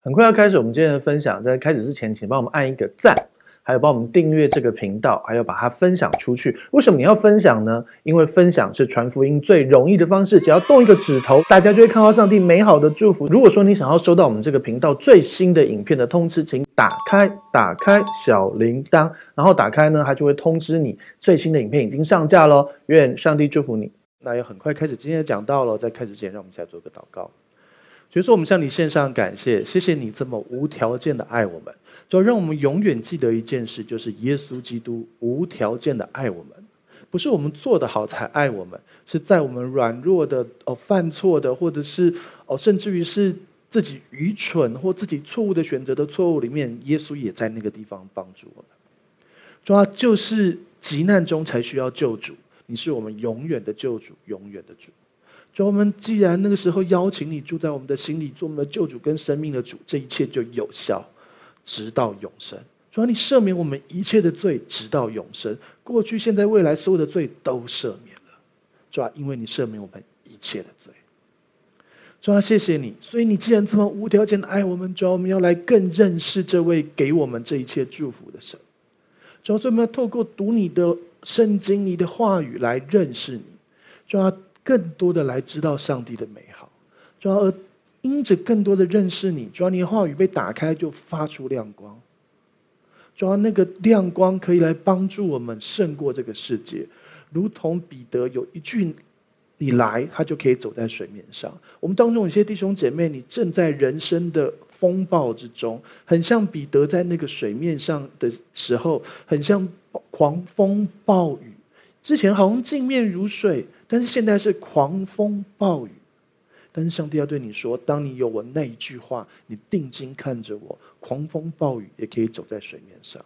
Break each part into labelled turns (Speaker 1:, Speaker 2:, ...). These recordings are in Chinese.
Speaker 1: 很快要开始我们今天的分享，在开始之前，请帮我们按一个赞，还有帮我们订阅这个频道，还有把它分享出去。为什么你要分享呢？因为分享是传福音最容易的方式，只要动一个指头，大家就会看到上帝美好的祝福。如果说你想要收到我们这个频道最新的影片的通知，请打开打开小铃铛，然后打开呢，它就会通知你最新的影片已经上架喽。愿上帝祝福你。那要很快开始今天的讲道了，在开始之前，让我们一起来做个祷告。所以说，我们向你献上感谢，谢谢你这么无条件的爱我们。就让我们永远记得一件事，就是耶稣基督无条件的爱我们，不是我们做得好才爱我们，是在我们软弱的哦、犯错的，或者是哦，甚至于是自己愚蠢或自己错误的选择的错误里面，耶稣也在那个地方帮助我们。主要就是急难中才需要救主，你是我们永远的救主，永远的主。说，我们既然那个时候邀请你住在我们的心里，做我们的救主跟生命的主，这一切就有效，直到永生。主啊，你赦免我们一切的罪，直到永生。过去、现在、未来所有的罪都赦免了。主啊，因为你赦免我们一切的罪。主啊，谢谢你。所以你既然这么无条件的爱我们，主啊，我们要来更认识这位给我们这一切祝福的神。主啊，所以我们要透过读你的圣经、你的话语来认识你。主啊。更多的来知道上帝的美好，主要而因着更多的认识你，主要你话语被打开就发出亮光，主要那个亮光可以来帮助我们胜过这个世界，如同彼得有一句“你来”，他就可以走在水面上。我们当中有些弟兄姐妹，你正在人生的风暴之中，很像彼得在那个水面上的时候，很像狂风暴雨，之前好像镜面如水。但是现在是狂风暴雨，但是上帝要对你说：当你有我那一句话，你定睛看着我，狂风暴雨也可以走在水面上。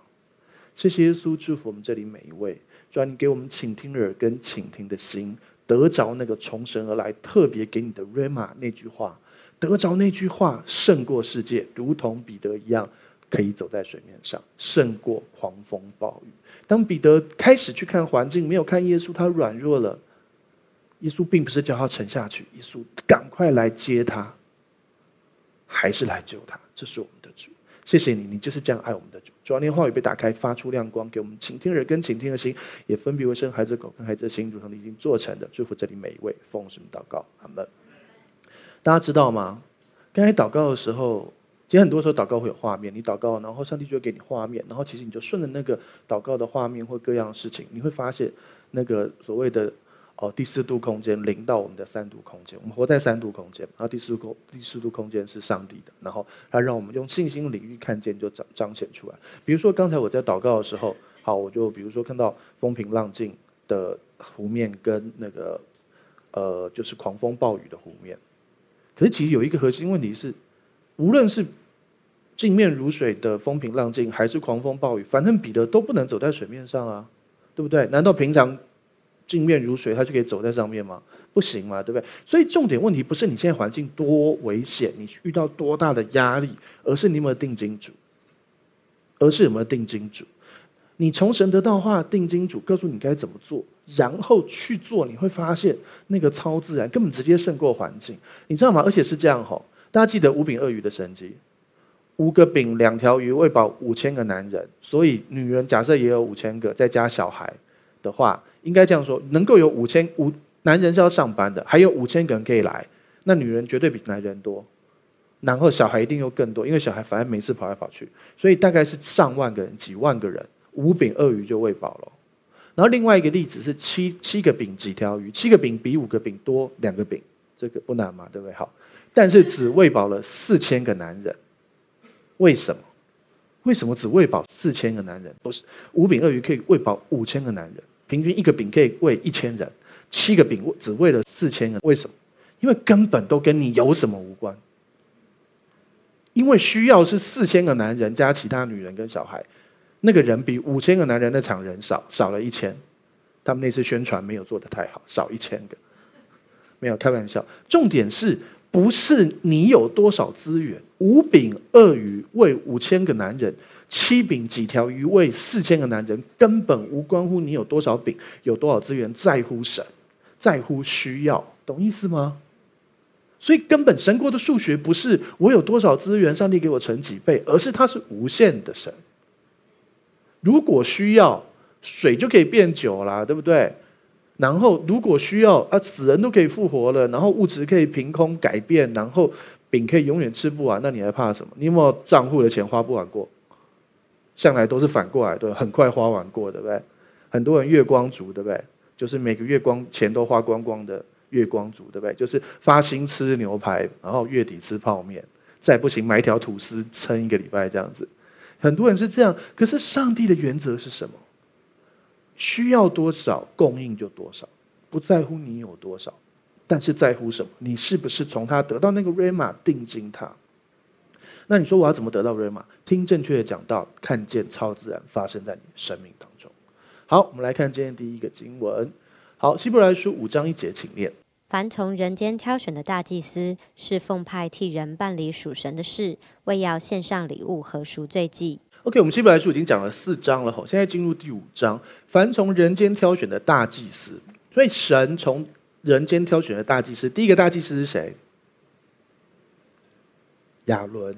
Speaker 1: 谢谢耶稣，祝福我们这里每一位，主啊，你给我们倾听耳跟倾听的心，得着那个从神而来特别给你的 Rhema 那句话，得着那句话胜过世界，如同彼得一样，可以走在水面上，胜过狂风暴雨。当彼得开始去看环境，没有看耶稣，他软弱了。耶稣并不是叫他沉下去，耶稣赶快来接他，还是来救他。这是我们的主，谢谢你，你就是这样爱我们的主。主啊，你话语被打开，发出亮光，给我们倾听耳跟倾听的心，也分别为生孩子口跟孩子的心，如同你已经做成的。祝福这里每一位，奉神祷告，阿门。大家知道吗？刚才祷告的时候，其实很多时候祷告会有画面，你祷告，然后上帝就会给你画面，然后其实你就顺着那个祷告的画面或各样的事情，你会发现那个所谓的。哦，第四度空间零到我们的三度空间，我们活在三度空间，然后第四空第四度空间是上帝的，然后他让我们用信心领域看见，就彰彰显出来。比如说刚才我在祷告的时候，好，我就比如说看到风平浪静的湖面跟那个呃，就是狂风暴雨的湖面。可是其实有一个核心问题是，无论是镜面如水的风平浪静，还是狂风暴雨，反正彼得都不能走在水面上啊，对不对？难道平常？镜面如水，他就可以走在上面吗？不行嘛，对不对？所以重点问题不是你现在环境多危险，你遇到多大的压力，而是你有没有定睛主，而是有没有定睛主。你从神得到话，定睛主告诉你该怎么做，然后去做，你会发现那个超自然根本直接胜过环境，你知道吗？而且是这样吼，大家记得五饼二鱼的神迹，五个饼两条鱼喂饱五千个男人，所以女人假设也有五千个，再加小孩的话。应该这样说，能够有五千五男人是要上班的，还有五千个人可以来，那女人绝对比男人多，然后小孩一定又更多，因为小孩反正没事跑来跑去，所以大概是上万个人、几万个人，五饼二鱼就喂饱了。然后另外一个例子是七七个饼几条鱼，七个饼比五个饼多两个饼，这个不难嘛，对不对？好，但是只喂饱了四千个男人，为什么？为什么只喂饱四千个男人？不是五饼二鱼可以喂饱五千个男人？平均一个饼可以喂一千人，七个饼只喂了四千人，为什么？因为根本都跟你有什么无关。因为需要是四千个男人加其他女人跟小孩，那个人比五千个男人那场人少，少了一千。他们那次宣传没有做得太好，少一千个。没有开玩笑，重点是不是你有多少资源？五饼二鱼喂五千个男人。七饼几条鱼喂四千个男人，根本无关乎你有多少饼，有多少资源，在乎神，在乎需要，懂意思吗？所以根本神国的数学不是我有多少资源，上帝给我乘几倍，而是它是无限的神。如果需要，水就可以变酒啦，对不对？然后如果需要啊，死人都可以复活了，然后物质可以凭空改变，然后饼可以永远吃不完，那你还怕什么？你有没有账户的钱花不完过？向来都是反过来的，很快花完过，对不对？很多人月光族，对不对？就是每个月光钱都花光光的月光族，对不对？就是发薪吃牛排，然后月底吃泡面，再不行买一条吐司撑一个礼拜这样子。很多人是这样，可是上帝的原则是什么？需要多少供应就多少，不在乎你有多少，但是在乎什么？你是不是从他得到那个 Rhema 定金他？那你说我要怎么得到 Rhema？听正确的讲道，看见超自然发生在你生命当中。好，我们来看今天第一个经文。好，希伯来书五章一节，请念：
Speaker 2: 凡从人间挑选的大祭司，是奉派替人办理属神的事，为要献上礼物和赎罪祭。
Speaker 1: OK，我们希伯来书已经讲了四章了，吼，现在进入第五章。凡从人间挑选的大祭司，所以神从人间挑选的大祭司，第一个大祭司是谁？亚伦。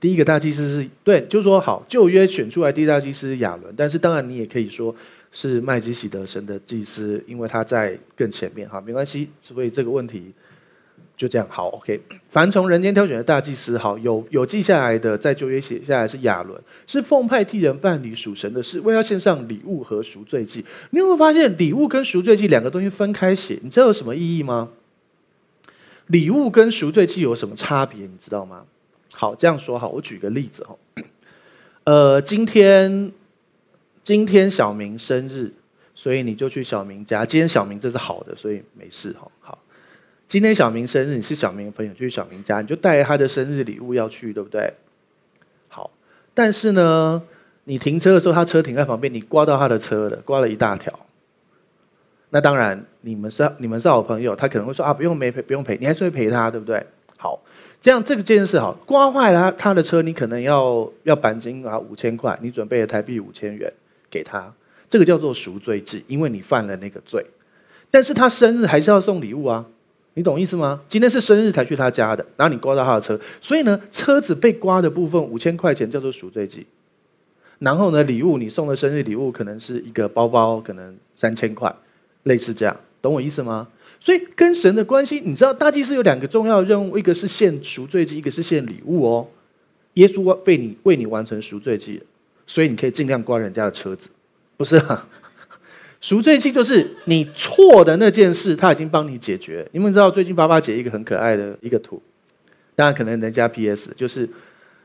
Speaker 1: 第一个大祭司是对，就是说好，旧约选出来第一大祭司是亚伦，但是当然你也可以说是麦基洗德神的祭司，因为他在更前面，哈，没关系。所以这个问题。就这样好，OK。凡从人间挑选的大祭司，好，有有记下来的，在旧约写下来是亚伦，是奉派替人办理属神的事，为要献上礼物和赎罪祭。你有没有发现礼物跟赎罪祭两个东西分开写？你知道有什么意义吗？礼物跟赎罪祭有什么差别？你知道吗？好，这样说好，我举个例子哈。呃，今天今天小明生日，所以你就去小明家。今天小明这是好的，所以没事哈。好。今天小明生日，你是小明的朋友，去小明家，你就带他的生日礼物要去，对不对？好，但是呢，你停车的时候，他车停在旁边，你刮到他的车了，刮了一大条。那当然，你们是你们是好朋友，他可能会说啊，不用没赔，不用赔，你还是会赔他，对不对？好，这样这个件事好，刮坏了他的车，你可能要要钣金啊五千块，你准备了台币五千元给他，这个叫做赎罪祭，因为你犯了那个罪。但是他生日还是要送礼物啊。你懂意思吗？今天是生日才去他家的，然后你刮到他的车，所以呢，车子被刮的部分五千块钱叫做赎罪祭。然后呢，礼物你送的生日礼物可能是一个包包，可能三千块，类似这样，懂我意思吗？所以跟神的关系，你知道大祭司有两个重要任务，一个是献赎罪祭，一个是献礼物哦。耶稣为你为你完成赎罪祭，所以你可以尽量刮人家的车子，不是啊？赎罪祭就是你错的那件事，他已经帮你解决。你们知道最近八八节一个很可爱的一个图，当然可能人家 PS 就是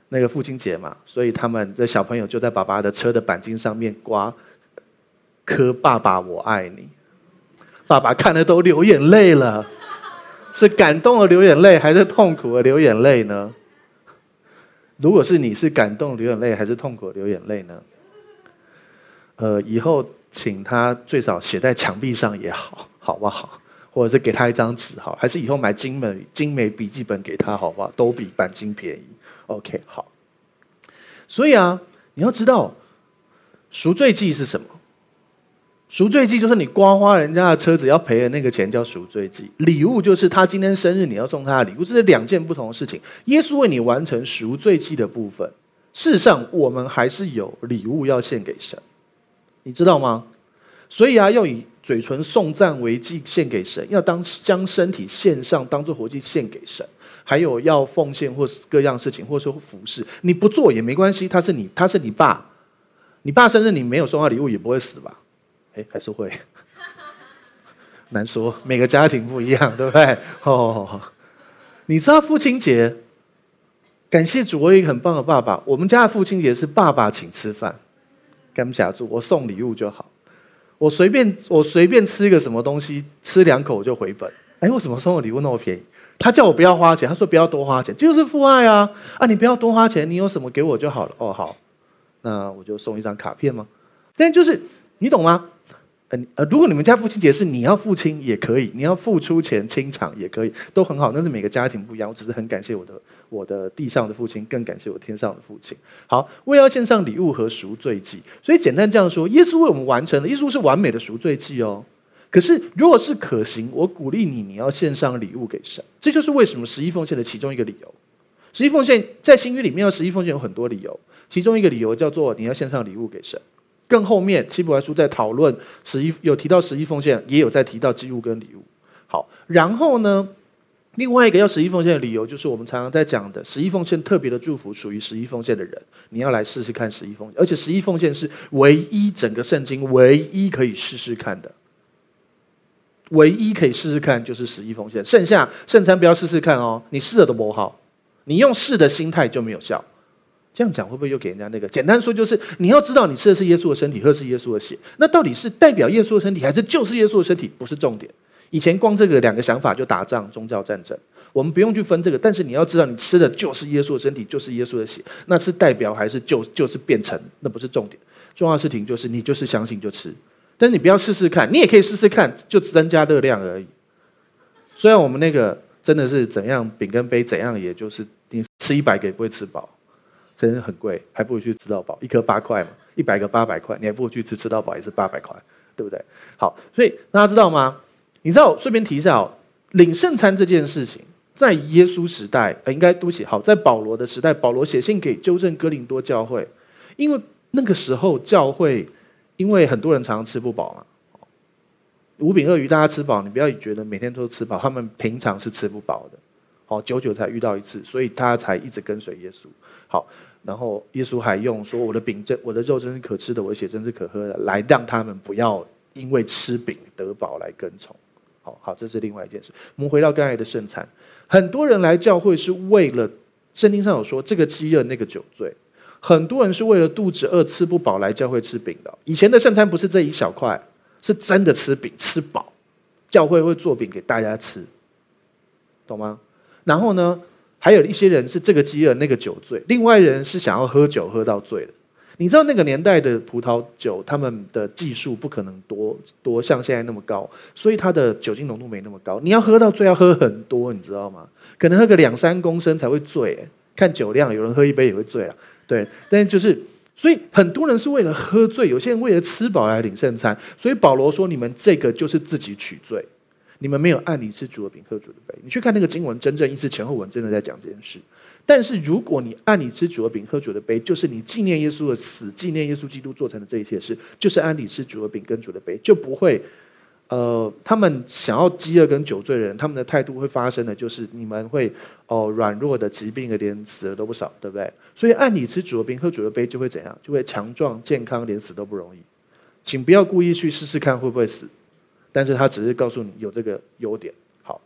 Speaker 1: 那个父亲节嘛，所以他们的小朋友就在爸爸的车的钣金上面刮刻“爸爸我爱你”，爸爸看的都流眼泪了，是感动的流眼泪还是痛苦的流眼泪呢？如果是你是感动流眼泪还是痛苦的流眼泪呢？呃，以后。请他最少写在墙壁上也好，好不好？或者是给他一张纸，好，还是以后买精美精美笔记本给他，好不好？都比钣金便宜。OK，好。所以啊，你要知道赎罪祭是什么？赎罪祭就是你刮花人家的车子要赔的那个钱，叫赎罪祭。礼物就是他今天生日你要送他的礼物，这是两件不同的事情。耶稣为你完成赎罪祭的部分，事实上我们还是有礼物要献给神。你知道吗？所以啊，要以嘴唇颂赞为祭献给神，要当将身体献上，当做活祭献给神。还有要奉献或各样事情，或者说服侍，你不做也没关系。他是你，他是你爸，你爸生日你没有送他礼物也不会死吧？哎，还是会，难说，每个家庭不一样，对不对？哦，你知道父亲节？感谢主，我有一个很棒的爸爸。我们家的父亲节是爸爸请吃饭。干不下住，我送礼物就好。我随便我随便吃一个什么东西，吃两口我就回本。哎，为什么送的礼物那么便宜？他叫我不要花钱，他说不要多花钱，就是父爱啊！啊，你不要多花钱，你有什么给我就好了。哦，好，那我就送一张卡片吗？但就是你懂吗？呃，如果你们家父亲节是你要父亲也可以，你要付出钱清场也可以，都很好。那是每个家庭不一样。我只是很感谢我的我的地上的父亲，更感谢我天上的父亲。好，我也要献上礼物和赎罪祭。所以简单这样说，耶稣为我们完成了，耶稣是完美的赎罪祭哦。可是如果是可行，我鼓励你，你要献上礼物给神。这就是为什么十一奉献的其中一个理由。十一奉献在新约里面要十一奉献有很多理由，其中一个理由叫做你要献上礼物给神。更后面希伯来书在讨论十一，有提到十一奉献，也有在提到祭物跟礼物。好，然后呢，另外一个要十一奉献的理由，就是我们常常在讲的十一奉献特别的祝福，属于十一奉献的人，你要来试试看十一奉献，而且十一奉献是唯一整个圣经唯一可以试试看的，唯一可以试试看就是十一奉献，剩下圣餐不要试试看哦，你试了都不好。你用试的心态就没有效，这样讲会不会又给人家那个？简单说就是，你要知道你吃的是耶稣的身体，喝的是耶稣的血，那到底是代表耶稣的身体，还是就是耶稣的身体？不是重点。以前光这个两个想法就打仗，宗教战争。我们不用去分这个，但是你要知道，你吃的就是耶稣的身体，就是耶稣的血，那是代表还是就就是变成？那不是重点。重要的事情就是你就是相信就吃，但是你不要试试看，你也可以试试看，就增加热量而已。虽然我们那个。真的是怎样饼跟杯怎样，也就是你吃一百个也不会吃饱，真的很贵，还不如去吃到饱，一颗八块嘛，一百个八百块，你还不如去吃吃到饱也是八百块，对不对？好，所以大家知道吗？你知道，顺便提一下哦，领圣餐这件事情，在耶稣时代，应该都写好，在保罗的时代，保罗写信给纠正哥林多教会，因为那个时候教会，因为很多人常常吃不饱嘛。五饼二鱼，大家吃饱，你不要觉得每天都吃饱，他们平常是吃不饱的，好，久久才遇到一次，所以他才一直跟随耶稣。好，然后耶稣还用说：“我的饼真，我的肉真是可吃的，我的血真是可喝的，来让他们不要因为吃饼得饱来跟从。”好好，这是另外一件事。我们回到刚才的圣餐，很多人来教会是为了圣经上有说这个饥饿那个酒醉，很多人是为了肚子饿吃不饱来教会吃饼的。以前的圣餐不是这一小块。是真的吃饼吃饱，教会会做饼给大家吃，懂吗？然后呢，还有一些人是这个饥饿那个酒醉，另外人是想要喝酒喝到醉的。你知道那个年代的葡萄酒，他们的技术不可能多多像现在那么高，所以它的酒精浓度没那么高。你要喝到醉要喝很多，你知道吗？可能喝个两三公升才会醉。看酒量，有人喝一杯也会醉啊。对，但就是。所以很多人是为了喝醉，有些人为了吃饱来领圣餐。所以保罗说：“你们这个就是自己取罪，你们没有按理吃主的饼，喝主的杯。”你去看那个经文，真正意思前后文真的在讲这件事。但是如果你按理吃主的饼，喝主的杯，就是你纪念耶稣的死，纪念耶稣基督做成的这一切事，就是按理吃主的饼跟主的杯，就不会。呃，他们想要饥饿跟酒醉的人，他们的态度会发生的就是你们会哦软弱的疾病的连死了都不少，对不对？所以按你吃主的饼喝主的杯就会怎样？就会强壮健康，连死都不容易。请不要故意去试试看会不会死，但是他只是告诉你有这个优点。好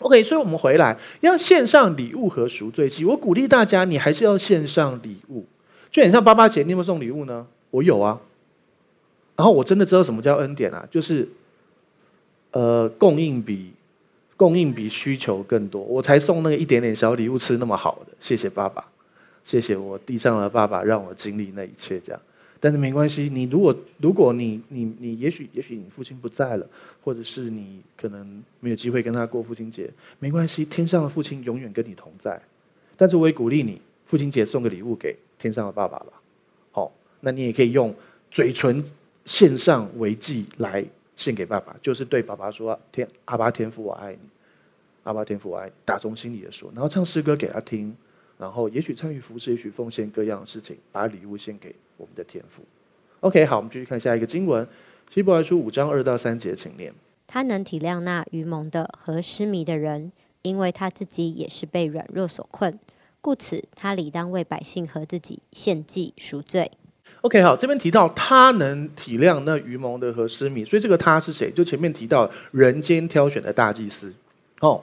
Speaker 1: ，OK，所以我们回来要献上礼物和赎罪祭。我鼓励大家，你还是要献上礼物。就很像八八节，你有没有送礼物呢？我有啊。然后我真的知道什么叫恩典啊，就是。呃，供应比供应比需求更多，我才送那个一点点小礼物吃那么好的，谢谢爸爸，谢谢我地上的爸爸让我经历那一切这样。但是没关系，你如果如果你你你也许也许你父亲不在了，或者是你可能没有机会跟他过父亲节，没关系，天上的父亲永远跟你同在。但是我也鼓励你，父亲节送个礼物给天上的爸爸吧。好，那你也可以用嘴唇献上为祭来。献给爸爸，就是对爸爸说：“天，阿爸天父，我爱你。阿爸天父，我爱你。”打从心里的说，然后唱诗歌给他听，然后也许参与服侍，也许奉献各样的事情，把礼物献给我们的天赋。OK，好，我们继续看下一个经文，希伯来书五章二到三节，请念。
Speaker 2: 他能体谅那愚蒙的和失迷的人，因为他自己也是被软弱所困，故此他理当为百姓和自己献祭赎罪。
Speaker 1: OK，好，这边提到他能体谅那愚蒙的和失迷，所以这个他是谁？就前面提到人间挑选的大祭司，哦，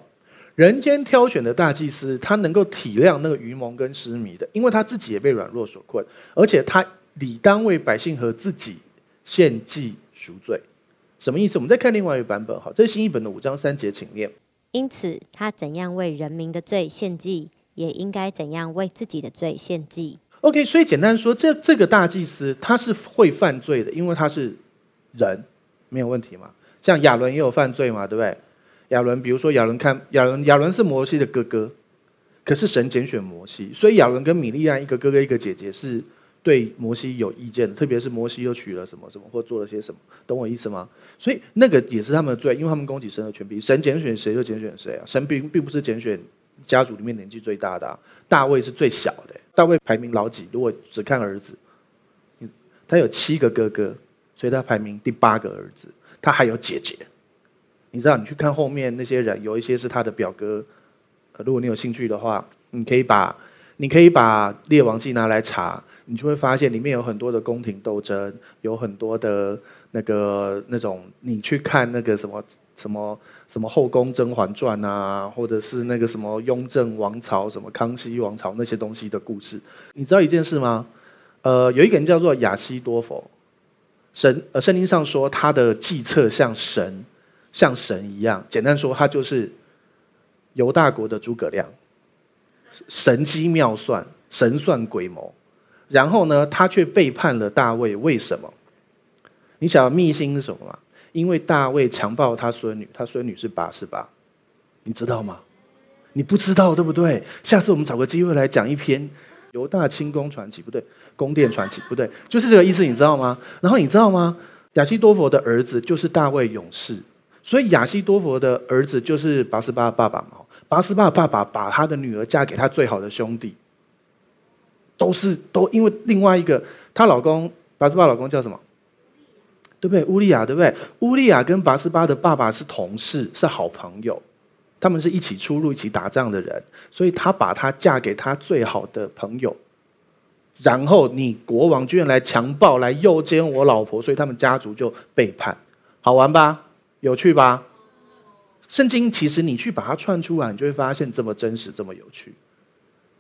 Speaker 1: 人间挑选的大祭司，他能够体谅那个愚蒙跟失迷的，因为他自己也被软弱所困，而且他理当为百姓和自己献祭赎罪，什么意思？我们再看另外一个版本，好，这是新译本的五章三节，请念。
Speaker 2: 因此，他怎样为人民的罪献祭，也应该怎样为自己的罪献祭。
Speaker 1: OK，所以简单说，这这个大祭司他是会犯罪的，因为他是人，没有问题嘛。像亚伦也有犯罪嘛，对不对？亚伦，比如说亚伦看亚伦，亚伦是摩西的哥哥，可是神拣选摩西，所以亚伦跟米利安一个哥哥一个姐姐是对摩西有意见的，特别是摩西又娶了什么什么或做了些什么，懂我意思吗？所以那个也是他们的罪，因为他们攻击神的权柄。神拣选谁就拣选谁啊，神并并不是拣选家族里面年纪最大的，大卫是最小的，大卫排名老几？如果只看儿子，他有七个哥哥，所以他排名第八个儿子，他还有姐姐。你知道，你去看后面那些人，有一些是他的表哥。如果你有兴趣的话，你可以把你可以把列王记拿来查。你就会发现里面有很多的宫廷斗争，有很多的那个那种，你去看那个什么什么什么后宫甄嬛传啊，或者是那个什么雍正王朝、什么康熙王朝那些东西的故事。你知道一件事吗？呃，有一个人叫做亚西多佛，神呃圣经上说他的计策像神像神一样，简单说他就是犹大国的诸葛亮，神机妙算，神算鬼谋。然后呢，他却背叛了大卫，为什么？你想要秘辛是什么吗？因为大卫强暴他孙女，他孙女是八十八，你知道吗？你不知道对不对？下次我们找个机会来讲一篇犹大清宫传奇，不对，宫殿传奇，不对，就是这个意思，你知道吗？然后你知道吗？亚西多佛的儿子就是大卫勇士，所以亚西多佛的儿子就是拔示巴的爸爸嘛。拔示巴的爸爸把他的女儿嫁给他最好的兄弟。都是都因为另外一个，她老公拔示巴老公叫什么？对不对？乌利亚对不对？乌利亚跟拔示巴的爸爸是同事，是好朋友，他们是一起出入、一起打仗的人，所以他把她嫁给他最好的朋友。然后你国王居然来强暴、来诱奸我老婆，所以他们家族就背叛。好玩吧？有趣吧？圣经其实你去把它串出来，你就会发现这么真实，这么有趣。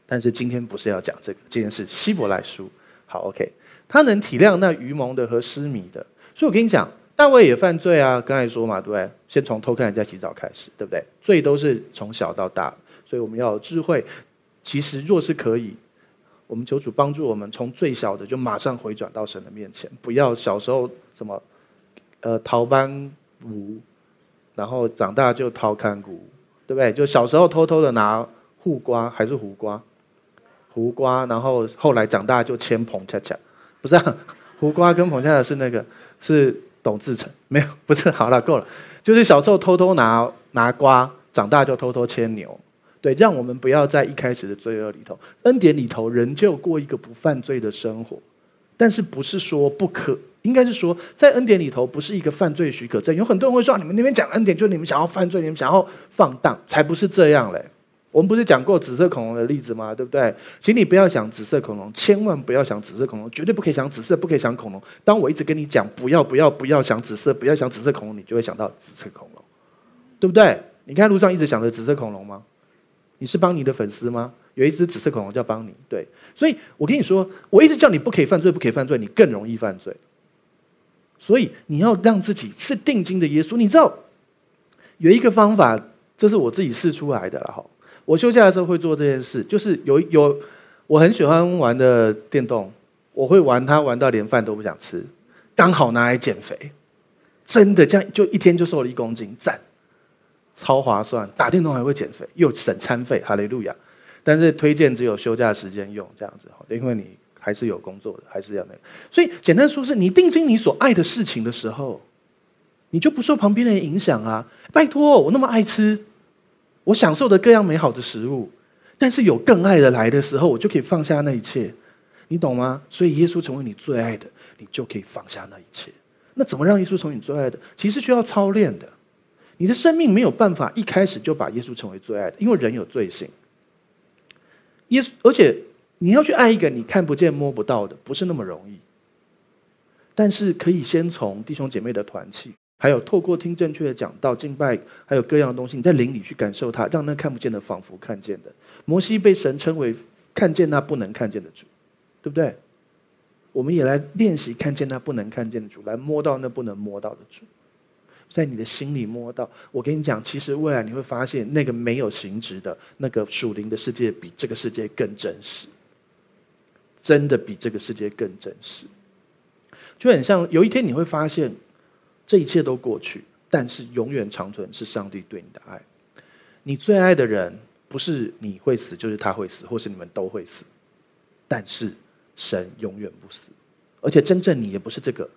Speaker 1: 但是今天不是要讲这个，今天是希伯来书。好，OK，他能体谅那愚蒙的和失迷的，所以我跟你讲，大卫也犯罪啊。刚才说嘛，对不对？先从偷看人家洗澡开始，对不对？罪都是从小到大，所以我们要有智慧。其实若是可以，我们求主帮助我们，从最小的就马上回转到神的面前，不要小时候什么呃逃班舞，然后长大就掏看谷，对不对？就小时候偷偷的拿护瓜还是胡瓜。胡瓜，然后后来长大就签彭恰恰，不是啊？胡瓜跟彭恰恰是那个是董志成，没有，不是。好了，够了，就是小时候偷偷拿拿瓜，长大就偷偷牵牛。对，让我们不要在一开始的罪恶里头，恩典里头仍旧过一个不犯罪的生活。但是不是说不可，应该是说在恩典里头不是一个犯罪许可证。有很多人会说，你们那边讲恩典，就是你们想要犯罪，你们想要放荡，才不是这样嘞。我们不是讲过紫色恐龙的例子吗？对不对？请你不要想紫色恐龙，千万不要想紫色恐龙，绝对不可以想紫色，不可以想恐龙。当我一直跟你讲不要、不要、不要想紫色，不要想紫色恐龙，你就会想到紫色恐龙，对不对？你看路上一直想着紫色恐龙吗？你是邦尼的粉丝吗？有一只紫色恐龙叫邦尼，对。所以我跟你说，我一直叫你不可以犯罪，不可以犯罪，你更容易犯罪。所以你要让自己是定睛的耶稣。你知道有一个方法，这是我自己试出来的了哈。我休假的时候会做这件事，就是有有我很喜欢玩的电动，我会玩它玩到连饭都不想吃，刚好拿来减肥，真的这样就一天就瘦了一公斤，赞，超划算，打电动还会减肥，又省餐费，哈利路亚。但是推荐只有休假时间用这样子，因为你还是有工作的，还是要那个。所以简单说是你定睛你所爱的事情的时候，你就不受旁边的人影响啊。拜托，我那么爱吃。我享受的各样美好的食物，但是有更爱的来的时候，我就可以放下那一切，你懂吗？所以耶稣成为你最爱的，你就可以放下那一切。那怎么让耶稣成为你最爱的？其实需要操练的。你的生命没有办法一开始就把耶稣成为最爱的，因为人有罪性。耶稣，而且你要去爱一个你看不见摸不到的，不是那么容易。但是可以先从弟兄姐妹的团契。还有透过听正确的讲道、敬拜，还有各样的东西，你在灵里去感受它，让那看不见的仿佛看见的。摩西被神称为看见那不能看见的主，对不对？我们也来练习看见那不能看见的主，来摸到那不能摸到的主，在你的心里摸到。我跟你讲，其实未来你会发现，那个没有形质的那个属灵的世界，比这个世界更真实，真的比这个世界更真实。就很像有一天你会发现。这一切都过去，但是永远长存是上帝对你的爱。你最爱的人，不是你会死，就是他会死，或是你们都会死。但是神永远不死，而且真正你也不是这个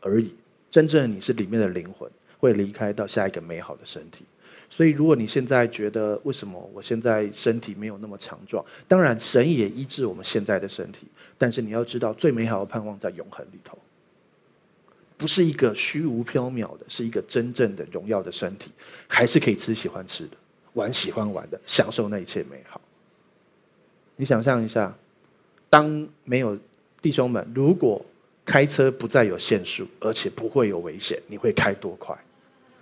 Speaker 1: 而已，真正你是里面的灵魂，会离开到下一个美好的身体。所以，如果你现在觉得为什么我现在身体没有那么强壮，当然神也医治我们现在的身体，但是你要知道，最美好的盼望在永恒里头，不是一个虚无缥缈的，是一个真正的荣耀的身体，还是可以吃喜欢吃的，玩喜欢玩的，享受那一切美好。你想象一下，当没有弟兄们，如果开车不再有限速，而且不会有危险，你会开多快？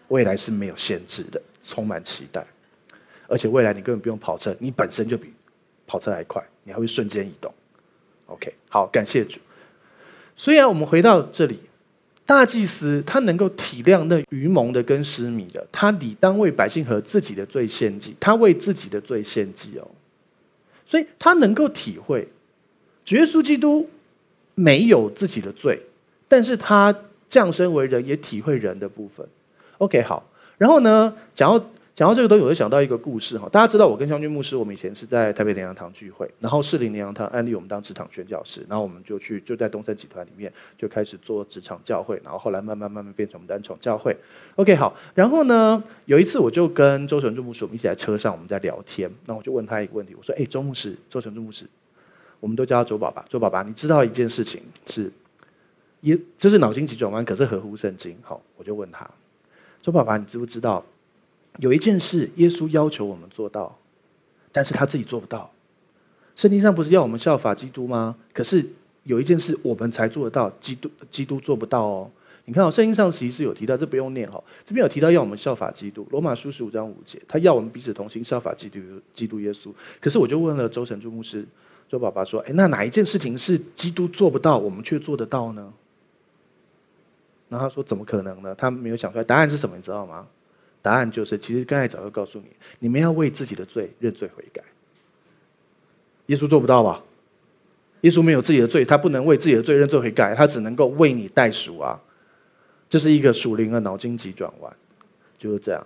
Speaker 1: 未来是没有限制的。充满期待，而且未来你根本不用跑车，你本身就比跑车还快，你还会瞬间移动。OK，好，感谢主。虽然我们回到这里，大祭司他能够体谅那愚蒙的跟失迷的，他理当为百姓和自己的罪献祭，他为自己的罪献祭哦，所以他能够体会，耶稣基督没有自己的罪，但是他降生为人，也体会人的部分。OK，好。然后呢，讲到讲到这个都有会想到一个故事哈。大家知道我跟湘军牧师，我们以前是在台北灵粮堂聚会，然后士林灵粮堂安利我们当职场宣教师，然后我们就去就在东森集团里面就开始做职场教会，然后后来慢慢慢慢变成我们单宠教会。OK，好。然后呢，有一次我就跟周成柱牧师我们一起在车上我们在聊天，那我就问他一个问题，我说：“哎，周牧师，周成柱牧师，我们都叫他周爸爸，周爸爸，你知道一件事情是，也这是脑筋急转弯，可是合乎圣经。好，我就问他。”说爸爸，你知不知道有一件事，耶稣要求我们做到，但是他自己做不到。圣经上不是要我们效法基督吗？可是有一件事我们才做得到，基督基督做不到哦。你看哦，圣经上其实有提到，这不用念哈。这边有提到要我们效法基督，罗马书十五章五节，他要我们彼此同心，效法基督基督耶稣。可是我就问了周神柱牧师，周爸爸说：“哎，那哪一件事情是基督做不到，我们却做得到呢？”然后他说：“怎么可能呢？他没有想出来。答案是什么？你知道吗？答案就是，其实刚才早就告诉你，你们要为自己的罪认罪悔改。耶稣做不到吧？耶稣没有自己的罪，他不能为自己的罪认罪悔改，他只能够为你代赎啊。这是一个属灵的脑筋急转弯，就是这样。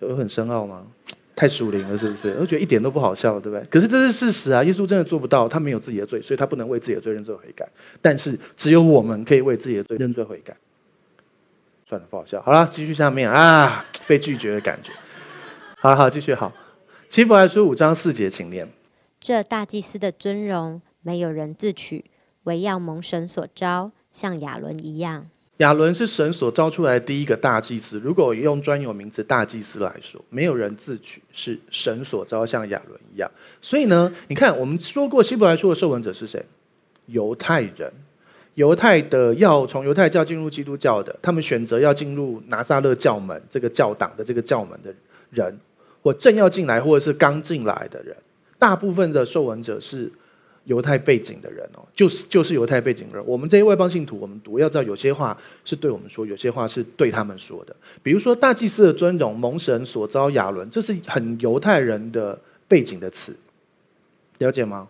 Speaker 1: 有很深奥吗？”太属灵了，是不是？我觉得一点都不好笑，对不对？可是这是事实啊！耶稣真的做不到，他没有自己的罪，所以他不能为自己的罪认罪悔改。但是只有我们可以为自己的罪认罪悔改。算了，不好笑。好了，继续下面啊，被拒绝的感觉。好好，继续好。希伯来书五章四节，请念：
Speaker 2: 这大祭司的尊荣，没有人自取，唯要蒙神所招，像亚伦一样。
Speaker 1: 亚伦是神所招出来的第一个大祭司。如果用专有名词大祭司来说，没有人自取，是神所招，像亚伦一样。所以呢，你看我们说过，希伯来书的受文者是谁？犹太人，犹太的要从犹太教进入基督教的，他们选择要进入拿撒勒教门这个教党的这个教门的人，或正要进来，或者是刚进来的人，大部分的受文者是。犹太背景的人哦，就是就是犹太背景人。我们这些外邦信徒，我们读要知道，有些话是对我们说，有些话是对他们说的。比如说大祭司的尊荣，蒙神所召亚伦，这是很犹太人的背景的词，了解吗？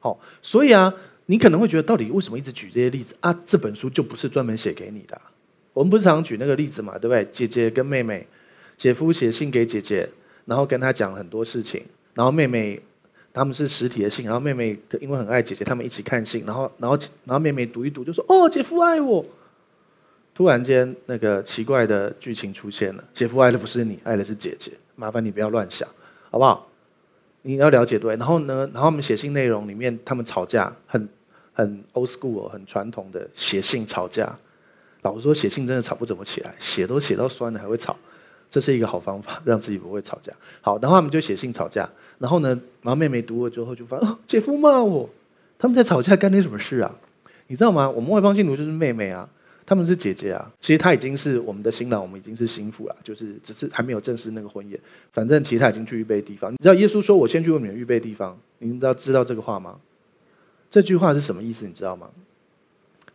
Speaker 1: 好，所以啊，你可能会觉得，到底为什么一直举这些例子啊？这本书就不是专门写给你的。我们不是常举那个例子嘛，对不对？姐姐跟妹妹，姐夫写信给姐姐，然后跟她讲很多事情，然后妹妹。他们是实体的信，然后妹妹因为很爱姐姐，他们一起看信，然后然后然后妹妹读一读就说：“哦，姐夫爱我。”突然间，那个奇怪的剧情出现了，姐夫爱的不是你，爱的是姐姐。麻烦你不要乱想，好不好？你要了解对。然后呢，然后我们写信内容里面，他们吵架，很很 old school，很传统的写信吵架。老实说，写信真的吵不怎么起来，写都写到酸了还会吵。这是一个好方法，让自己不会吵架。好，然后他们就写信吵架。然后呢，然后妹妹读了之后就发现，哦，姐夫骂我。他们在吵架，干你什么事啊？你知道吗？我们外邦信徒就是妹妹啊，他们是姐姐啊。其实他已经是我们的新郎，我们已经是新妇了，就是只是还没有正式那个婚宴。反正其实他已经去预备地方。你知道耶稣说：“我先去为你们预备地方。”你们知道知道这个话吗？这句话是什么意思？你知道吗？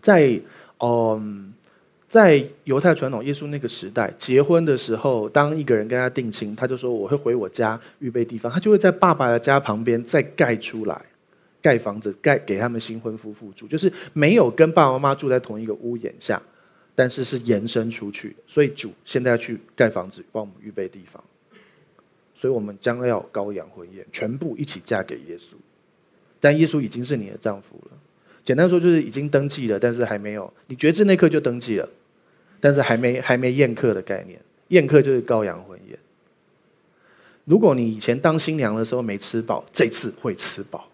Speaker 1: 在嗯。在犹太传统，耶稣那个时代，结婚的时候，当一个人跟他定亲，他就说：“我会回我家预备地方。”他就会在爸爸的家旁边再盖出来，盖房子，盖给他们新婚夫妇住，就是没有跟爸爸妈妈住在同一个屋檐下，但是是延伸出去。所以主现在要去盖房子，帮我们预备地方。所以我们将要羔羊婚宴，全部一起嫁给耶稣。但耶稣已经是你的丈夫了。简单说就是已经登记了，但是还没有。你觉知那刻就登记了，但是还没还没宴客的概念。宴客就是羔羊婚宴。如果你以前当新娘的时候没吃饱，这次会吃饱。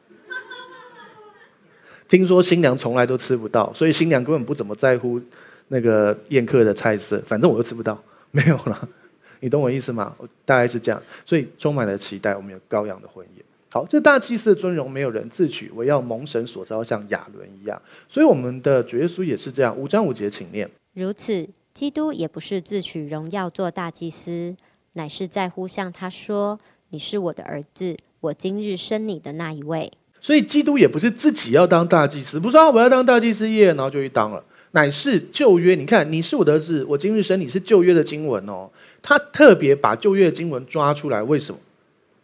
Speaker 1: 听说新娘从来都吃不到，所以新娘根本不怎么在乎那个宴客的菜色，反正我又吃不到，没有了。你懂我意思吗？我大概是这样，所以充满了期待。我们有羔羊的婚宴。好，这大祭司的尊荣没有人自取，我要蒙神所召，像亚伦一样。所以我们的主耶稣也是这样。五章五节，请念。
Speaker 2: 如此，基督也不是自取荣耀做大祭司，乃是在乎向他说：“你是我的儿子，我今日生你的那一位。”
Speaker 1: 所以基督也不是自己要当大祭司，不是说我要当大祭司耶，然后就去当了。乃是旧约，你看，你是我的儿子，我今日生你，是旧约的经文哦。他特别把旧约的经文抓出来，为什么？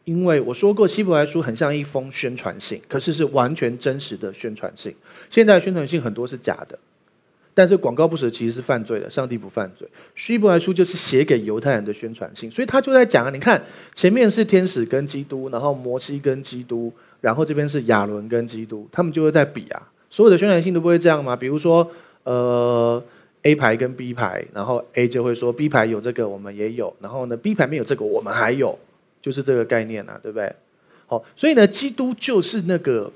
Speaker 1: 因为我说过，希伯来书很像一封宣传信，可是是完全真实的宣传信。现在宣传信很多是假的，但是广告不实其实是犯罪的。上帝不犯罪，希伯来书就是写给犹太人的宣传信，所以他就在讲啊，你看前面是天使跟基督，然后摩西跟基督，然后这边是亚伦跟基督，他们就会在比啊。所有的宣传信都不会这样吗？比如说。呃，A 牌跟 B 牌，然后 A 就会说 B 牌有这个，我们也有。然后呢，B 牌没有这个，我们还有，就是这个概念啊，对不对？好，所以呢，基督就是那个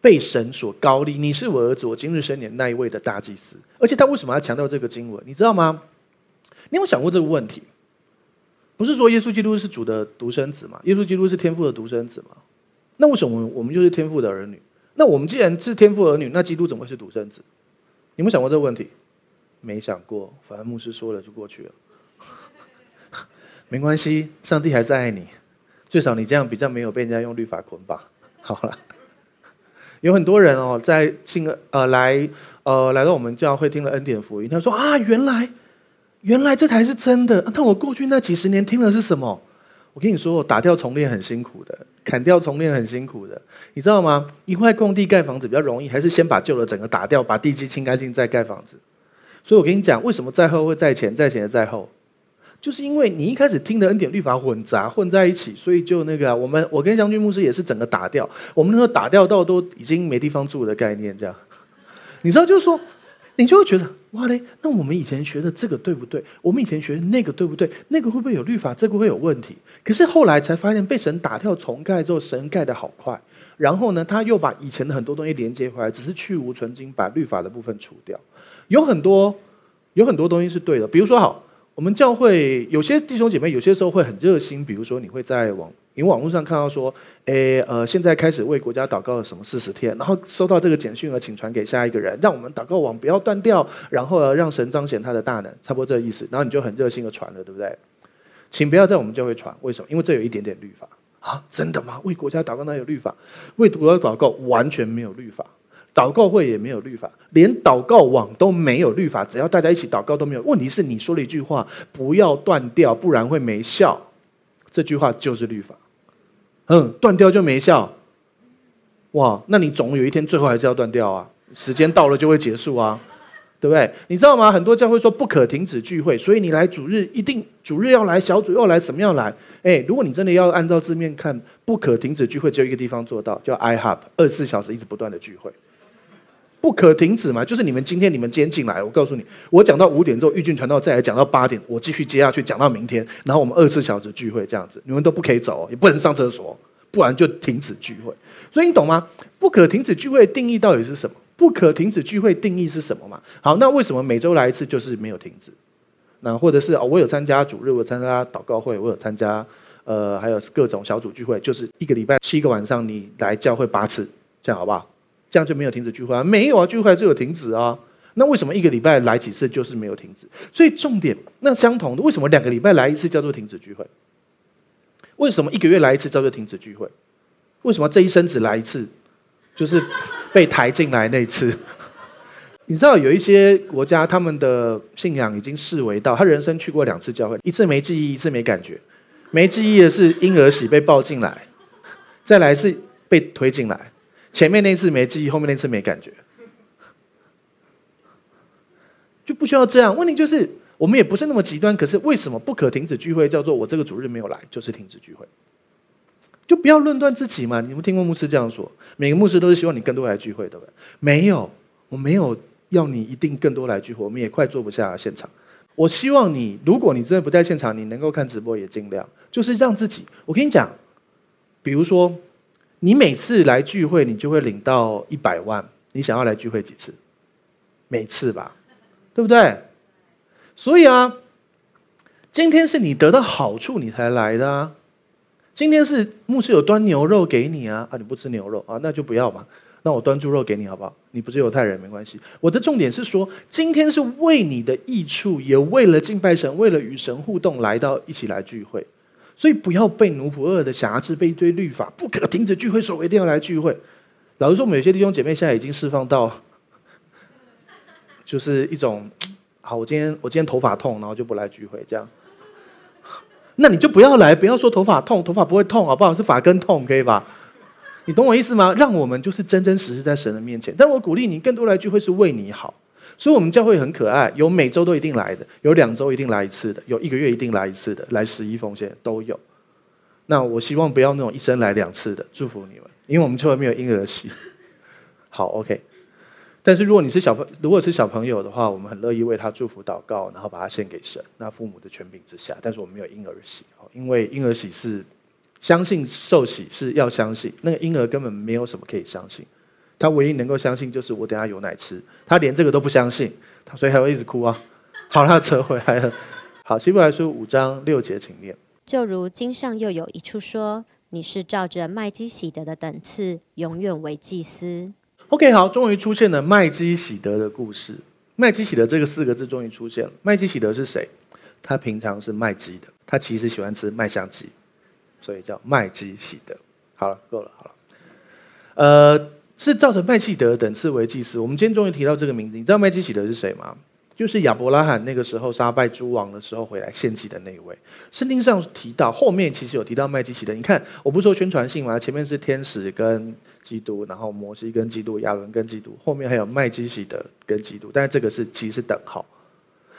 Speaker 1: 被神所高立，你是我儿子，我今日生你那一位的大祭司。而且他为什么要强调这个经文？你知道吗？你有想过这个问题？不是说耶稣基督是主的独生子吗？耶稣基督是天父的独生子吗？那为什么我们就是天父的儿女？那我们既然是天父儿女，那基督怎么会是独生子？你有想过这个问题？没想过，反正牧师说了就过去了。没关系，上帝还是爱你，最少你这样比较没有被人家用律法捆绑。好了，有很多人哦，在信呃来呃来到我们教会听了恩典福音，他说啊，原来原来这才是真的。但我过去那几十年听的是什么？我跟你说，打掉重练很辛苦的，砍掉重练很辛苦的，你知道吗？一块空地盖房子比较容易，还是先把旧的整个打掉，把地基清干净再盖房子？所以我跟你讲，为什么在后会在前，在前的在后，就是因为你一开始听的恩典律法混杂混在一起，所以就那个、我们我跟将军牧师也是整个打掉，我们那个打掉到都已经没地方住的概念，这样，你知道就是说。你就会觉得哇嘞，那我们以前学的这个对不对？我们以前学的那个对不对？那个会不会有律法？这个会有问题？可是后来才发现，被神打掉重盖之后，神盖得好快。然后呢，他又把以前的很多东西连接回来，只是去无存菁，把律法的部分除掉。有很多有很多东西是对的，比如说好，我们教会有些弟兄姐妹有些时候会很热心，比如说你会在网。你网络上看到说，诶，呃，现在开始为国家祷告了什么四十天，然后收到这个简讯了，请传给下一个人，让我们祷告网不要断掉，然后让神彰显他的大能，差不多这个意思。然后你就很热心的传了，对不对？请不要在我们教会传，为什么？因为这有一点点律法啊，真的吗？为国家祷告那有律法？为国家祷告完全没有律法，祷告会也没有律法，连祷告网都没有律法，只要大家一起祷告都没有。问题是你说了一句话，不要断掉，不然会没效。这句话就是律法。嗯，断掉就没效，哇！那你总有一天最后还是要断掉啊，时间到了就会结束啊，对不对？你知道吗？很多教会说不可停止聚会，所以你来主日一定主日要来，小组要来，什么要来？哎，如果你真的要按照字面看，不可停止聚会，只有一个地方做到，叫 iHub，二十四小时一直不断的聚会。不可停止嘛，就是你们今天你们今天进来，我告诉你，我讲到五点之后，玉俊传道再来讲到八点，我继续接下去讲到明天，然后我们二十四小时聚会这样子，你们都不可以走，也不能上厕所，不然就停止聚会。所以你懂吗？不可停止聚会定义到底是什么？不可停止聚会定义是什么嘛？好，那为什么每周来一次就是没有停止？那或者是哦，我有参加主日，我参加祷告会，我有参加呃，还有各种小组聚会，就是一个礼拜七个晚上你来教会八次，这样好不好？这样就没有停止聚会啊？没有啊，聚会还是有停止啊。那为什么一个礼拜来几次就是没有停止？所以重点，那相同的，为什么两个礼拜来一次叫做停止聚会？为什么一个月来一次叫做停止聚会？为什么这一生只来一次，就是被抬进来那一次？你知道有一些国家，他们的信仰已经视为到他人生去过两次教会，一次没记忆，一次没感觉。没记忆的是婴儿洗被抱进来，再来是被推进来。前面那次没记忆，后面那次没感觉，就不需要这样。问题就是，我们也不是那么极端。可是为什么不可停止聚会？叫做我这个主日没有来，就是停止聚会。就不要论断自己嘛。你们听过牧师这样说？每个牧师都是希望你更多来聚会，对不对？没有，我没有要你一定更多来聚会，我们也快坐不下现场。我希望你，如果你真的不在现场，你能够看直播也尽量，就是让自己。我跟你讲，比如说，你每次来聚会，你就会领到一百万。你想要来聚会几次？每次吧，对不对？所以啊，今天是你得到好处你才来的啊。今天是牧师有端牛肉给你啊，啊，你不吃牛肉啊，那就不要嘛。那我端猪肉给你好不好？你不是犹太人没关系。我的重点是说，今天是为你的益处，也为了敬拜神，为了与神互动，来到一起来聚会。所以不要被奴仆轭的瑕疵，被一堆律法不可停止聚会，说我一定要来聚会。老实说，我们有些弟兄姐妹现在已经释放到，就是一种，好，我今天我今天头发痛，然后就不来聚会这样。那你就不要来，不要说头发痛，头发不会痛啊，不好是发根痛，可以吧？你懂我意思吗？让我们就是真真实实在神的面前。但我鼓励你更多来聚会是为你好，所以我们教会很可爱，有每周都一定来的，有两周一定来一次的，有一个月一定来一次的，来十一奉献都有。那我希望不要那种一生来两次的，祝福你们，因为我们教会没有婴儿席。好，OK。但是如果你是小朋，如果是小朋友的话，我们很乐意为他祝福祷告，然后把他献给神。那父母的权柄之下，但是我们没有婴儿洗，因为婴儿洗是相信受洗是要相信，那个婴儿根本没有什么可以相信，他唯一能够相信就是我等下有奶吃，他连这个都不相信，他所以还会一直哭啊。好，他扯回来了。好，希伯来书五章六节，请念。
Speaker 2: 就如经上又有一处说，你是照着麦基喜德的等次，永远为祭司。
Speaker 1: OK，好，终于出现了麦基喜德的故事。麦基喜德这个四个字终于出现了。麦基喜德是谁？他平常是卖鸡的，他其实喜欢吃麦香鸡，所以叫麦基喜德。好了，够了，好了。呃，是照着麦基洗德等次为祭司。我们今天终于提到这个名字。你知道麦基洗德是谁吗？就是亚伯拉罕那个时候杀败诸王的时候回来献祭的那一位。圣经上提到，后面其实有提到麦基洗德。你看，我不是说宣传性吗？前面是天使跟基督，然后摩西跟基督，亚伦跟基督，后面还有麦基洗德跟基督。但是这个是其实是等号，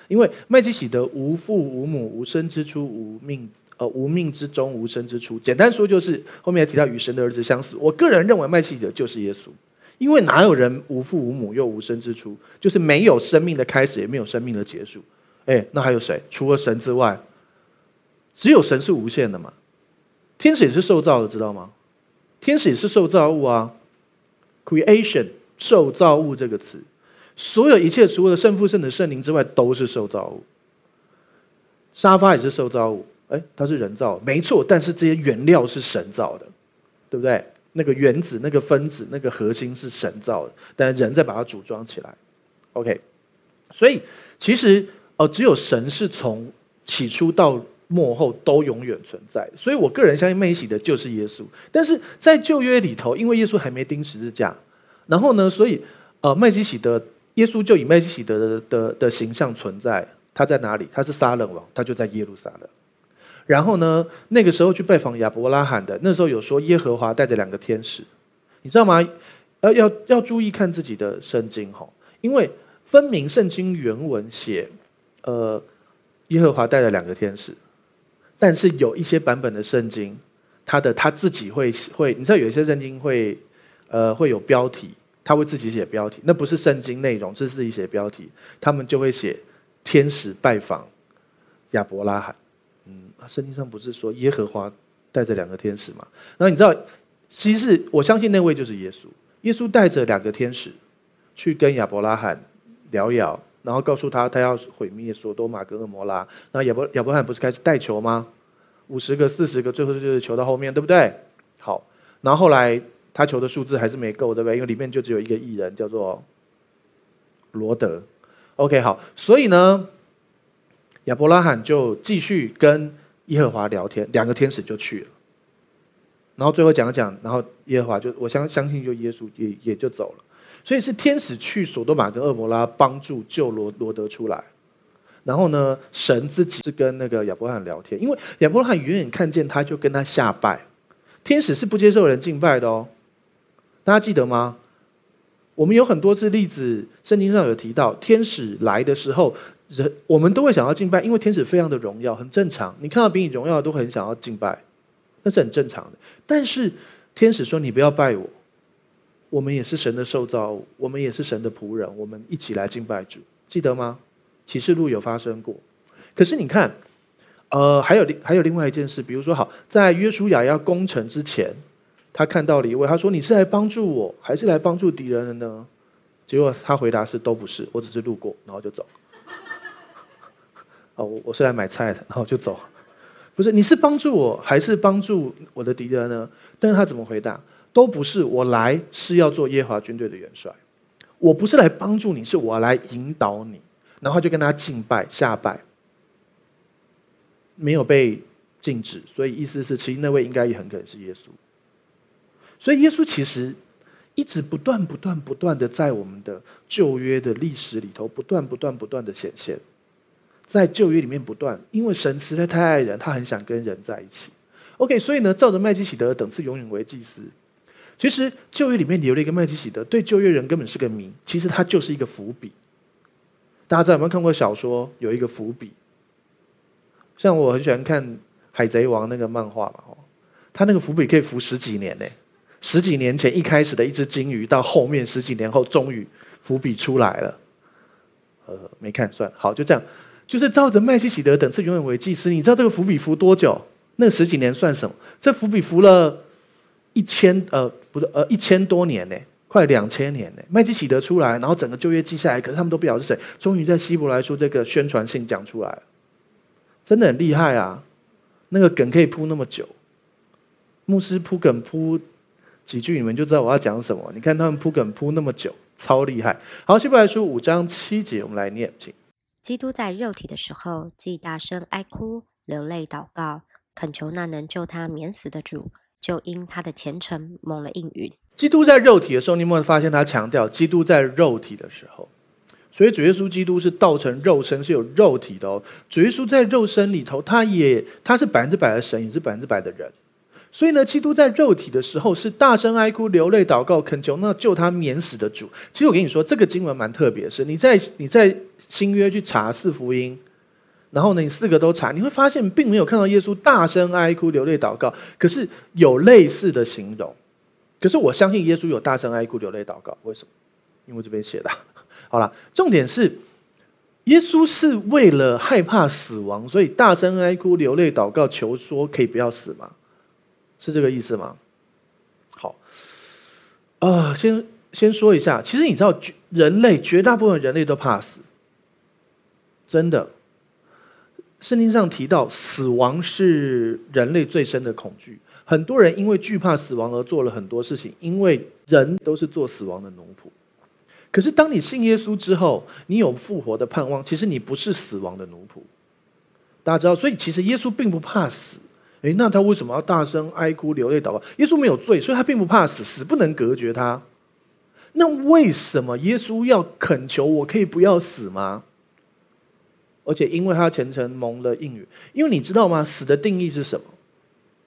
Speaker 1: 因为麦基洗德无父无母，无生之初，无命呃无命之中，无生之初。简单说就是后面提到与神的儿子相似。我个人认为麦基洗德就是耶稣。因为哪有人无父无母又无生之初？就是没有生命的开始，也没有生命的结束。哎，那还有谁？除了神之外，只有神是无限的嘛？天使也是受造的，知道吗？天使也是受造物啊。Creation，受造物这个词，所有一切除了圣父、圣子、圣灵之外，都是受造物。沙发也是受造物，哎，它是人造，没错。但是这些原料是神造的，对不对？那个原子、那个分子、那个核心是神造的，但人再把它组装起来。OK，所以其实呃，只有神是从起初到末后都永远存在。所以我个人相信麦基洗德就是耶稣。但是在旧约里头，因为耶稣还没钉十字架，然后呢，所以呃，麦基洗德耶稣就以麦基洗德的的的形象存在。他在哪里？他是撒冷王，他就在耶路撒冷。然后呢，那个时候去拜访亚伯拉罕的，那时候有说耶和华带着两个天使，你知道吗？要要要注意看自己的圣经哈，因为分明圣经原文写，呃，耶和华带着两个天使，但是有一些版本的圣经，他的他自己会会，你知道有一些圣经会，呃，会有标题，他会自己写标题，那不是圣经内容，是自己写标题，他们就会写天使拜访亚伯拉罕。嗯，圣经上不是说耶和华带着两个天使吗？然后你知道，其实我相信那位就是耶稣。耶稣带着两个天使去跟亚伯拉罕聊聊，然后告诉他他要毁灭所多玛跟蛾摩拉。然后亚伯亚伯拉罕不是开始代求吗？五十个、四十个，最后就是求到后面，对不对？好，然后后来他求的数字还是没够，对不对？因为里面就只有一个艺人，叫做罗德。OK，好，所以呢？亚伯拉罕就继续跟耶和华聊天，两个天使就去了，然后最后讲讲，然后耶和华就我相相信就耶稣也也就走了，所以是天使去所多玛跟蛾摩拉帮助救罗罗德出来，然后呢，神自己是跟那个亚伯拉罕聊天，因为亚伯拉罕远远看见他就跟他下拜，天使是不接受人敬拜的哦，大家记得吗？我们有很多次例子，圣经上有提到天使来的时候。人我们都会想要敬拜，因为天使非常的荣耀，很正常。你看到比你荣耀的都很想要敬拜，那是很正常的。但是天使说：“你不要拜我，我们也是神的受造物，我们也是神的仆人，我们一起来敬拜主。”记得吗？启示录有发生过。可是你看，呃，还有另还有另外一件事，比如说，好，在约书亚要攻城之前，他看到了一位，他说：“你是来帮助我，还是来帮助敌人的呢？”结果他回答是：“都不是，我只是路过，然后就走。”哦，我我是来买菜的，然后就走。不是，你是帮助我，还是帮助我的敌人呢？但是他怎么回答？都不是，我来是要做耶和华军队的元帅。我不是来帮助你，是我来引导你。然后就跟他敬拜下拜。没有被禁止，所以意思是，其实那位应该也很可能是耶稣。所以耶稣其实一直不断、不断、不断的在我们的旧约的历史里头，不断、不断、不断的显现，在旧约里面不断，因为神实在太爱人，他很想跟人在一起。OK，所以呢，照着麦基洗德等次永远为祭司。其实旧约里面留了一个麦基洗德，对旧约人根本是个谜。其实他就是一个伏笔。大家知道有没有看过小说？有一个伏笔。像我很喜欢看《海贼王》那个漫画嘛，哦，他那个伏笔可以伏十几年呢。十几年前一开始的一只鲸鱼，到后面十几年后终于伏笔出来了。呃，没看算好，就这样，就是照着麦基洗德等次永远为祭司。你知道这个伏笔伏多久？那十几年算什么？这伏笔伏了一千呃，不是呃一千多年呢，快两千年呢。麦基洗德出来，然后整个旧约记下来，可是他们都不晓得是谁。终于在希伯来书这个宣传信讲出来了。真的很厉害啊！那个梗可以铺那么久，牧师铺梗铺几句，你们就知道我要讲什么。你看他们铺梗铺那么久，超厉害。好，希伯来书五章七节，我们来念，请。
Speaker 2: 基督在肉体的时候，既大声哀哭、流泪祷告，恳求那能救他免死的主，就因他的虔诚蒙了应允。
Speaker 1: 基督在肉体的时候，你有没有发现他强调基督在肉体的时候？所以主耶稣基督是道成肉身，是有肉体的哦。主耶稣在肉身里头，他也他是百分之百的神，也是百分之百的人。所以呢，基督在肉体的时候是大声哀哭、流泪祷告，恳求那救他免死的主。其实我跟你说，这个经文蛮特别是，你在你在新约去查四福音，然后呢，你四个都查，你会发现并没有看到耶稣大声哀哭、流泪祷告，可是有类似的形容。可是我相信耶稣有大声哀哭、流泪祷告，为什么？因为这边写的。好了，重点是，耶稣是为了害怕死亡，所以大声哀哭、流泪祷告，求说可以不要死吗？是这个意思吗？好，啊、先先说一下，其实你知道，人类绝大部分人类都怕死，真的。圣经上提到，死亡是人类最深的恐惧，很多人因为惧怕死亡而做了很多事情，因为人都是做死亡的奴仆。可是，当你信耶稣之后，你有复活的盼望。其实你不是死亡的奴仆，大家知道。所以，其实耶稣并不怕死。诶，那他为什么要大声哀哭、流泪祷告？耶稣没有罪，所以他并不怕死，死不能隔绝他。那为什么耶稣要恳求我可以不要死吗？而且，因为他虔诚蒙了应允。因为你知道吗？死的定义是什么？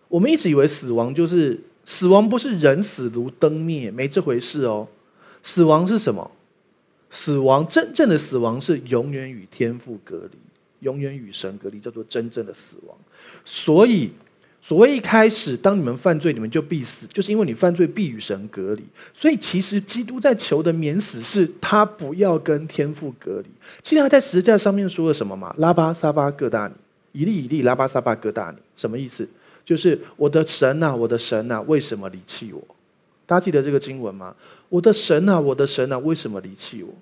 Speaker 1: 我们一直以为死亡就是死亡，不是人死如灯灭，没这回事哦。死亡是什么？死亡，真正的死亡是永远与天父隔离，永远与神隔离，叫做真正的死亡。所以，所谓一开始，当你们犯罪，你们就必死，就是因为你犯罪必与神隔离。所以，其实基督在求的免死，是他不要跟天父隔离。记得他在十字架上面说了什么吗？拉巴撒巴各大尼，以利以利，拉巴撒巴各大尼，什么意思？就是我的神呐、啊，我的神呐、啊，为什么离弃我？大家记得这个经文吗？我的神啊，我的神啊，为什么离弃我？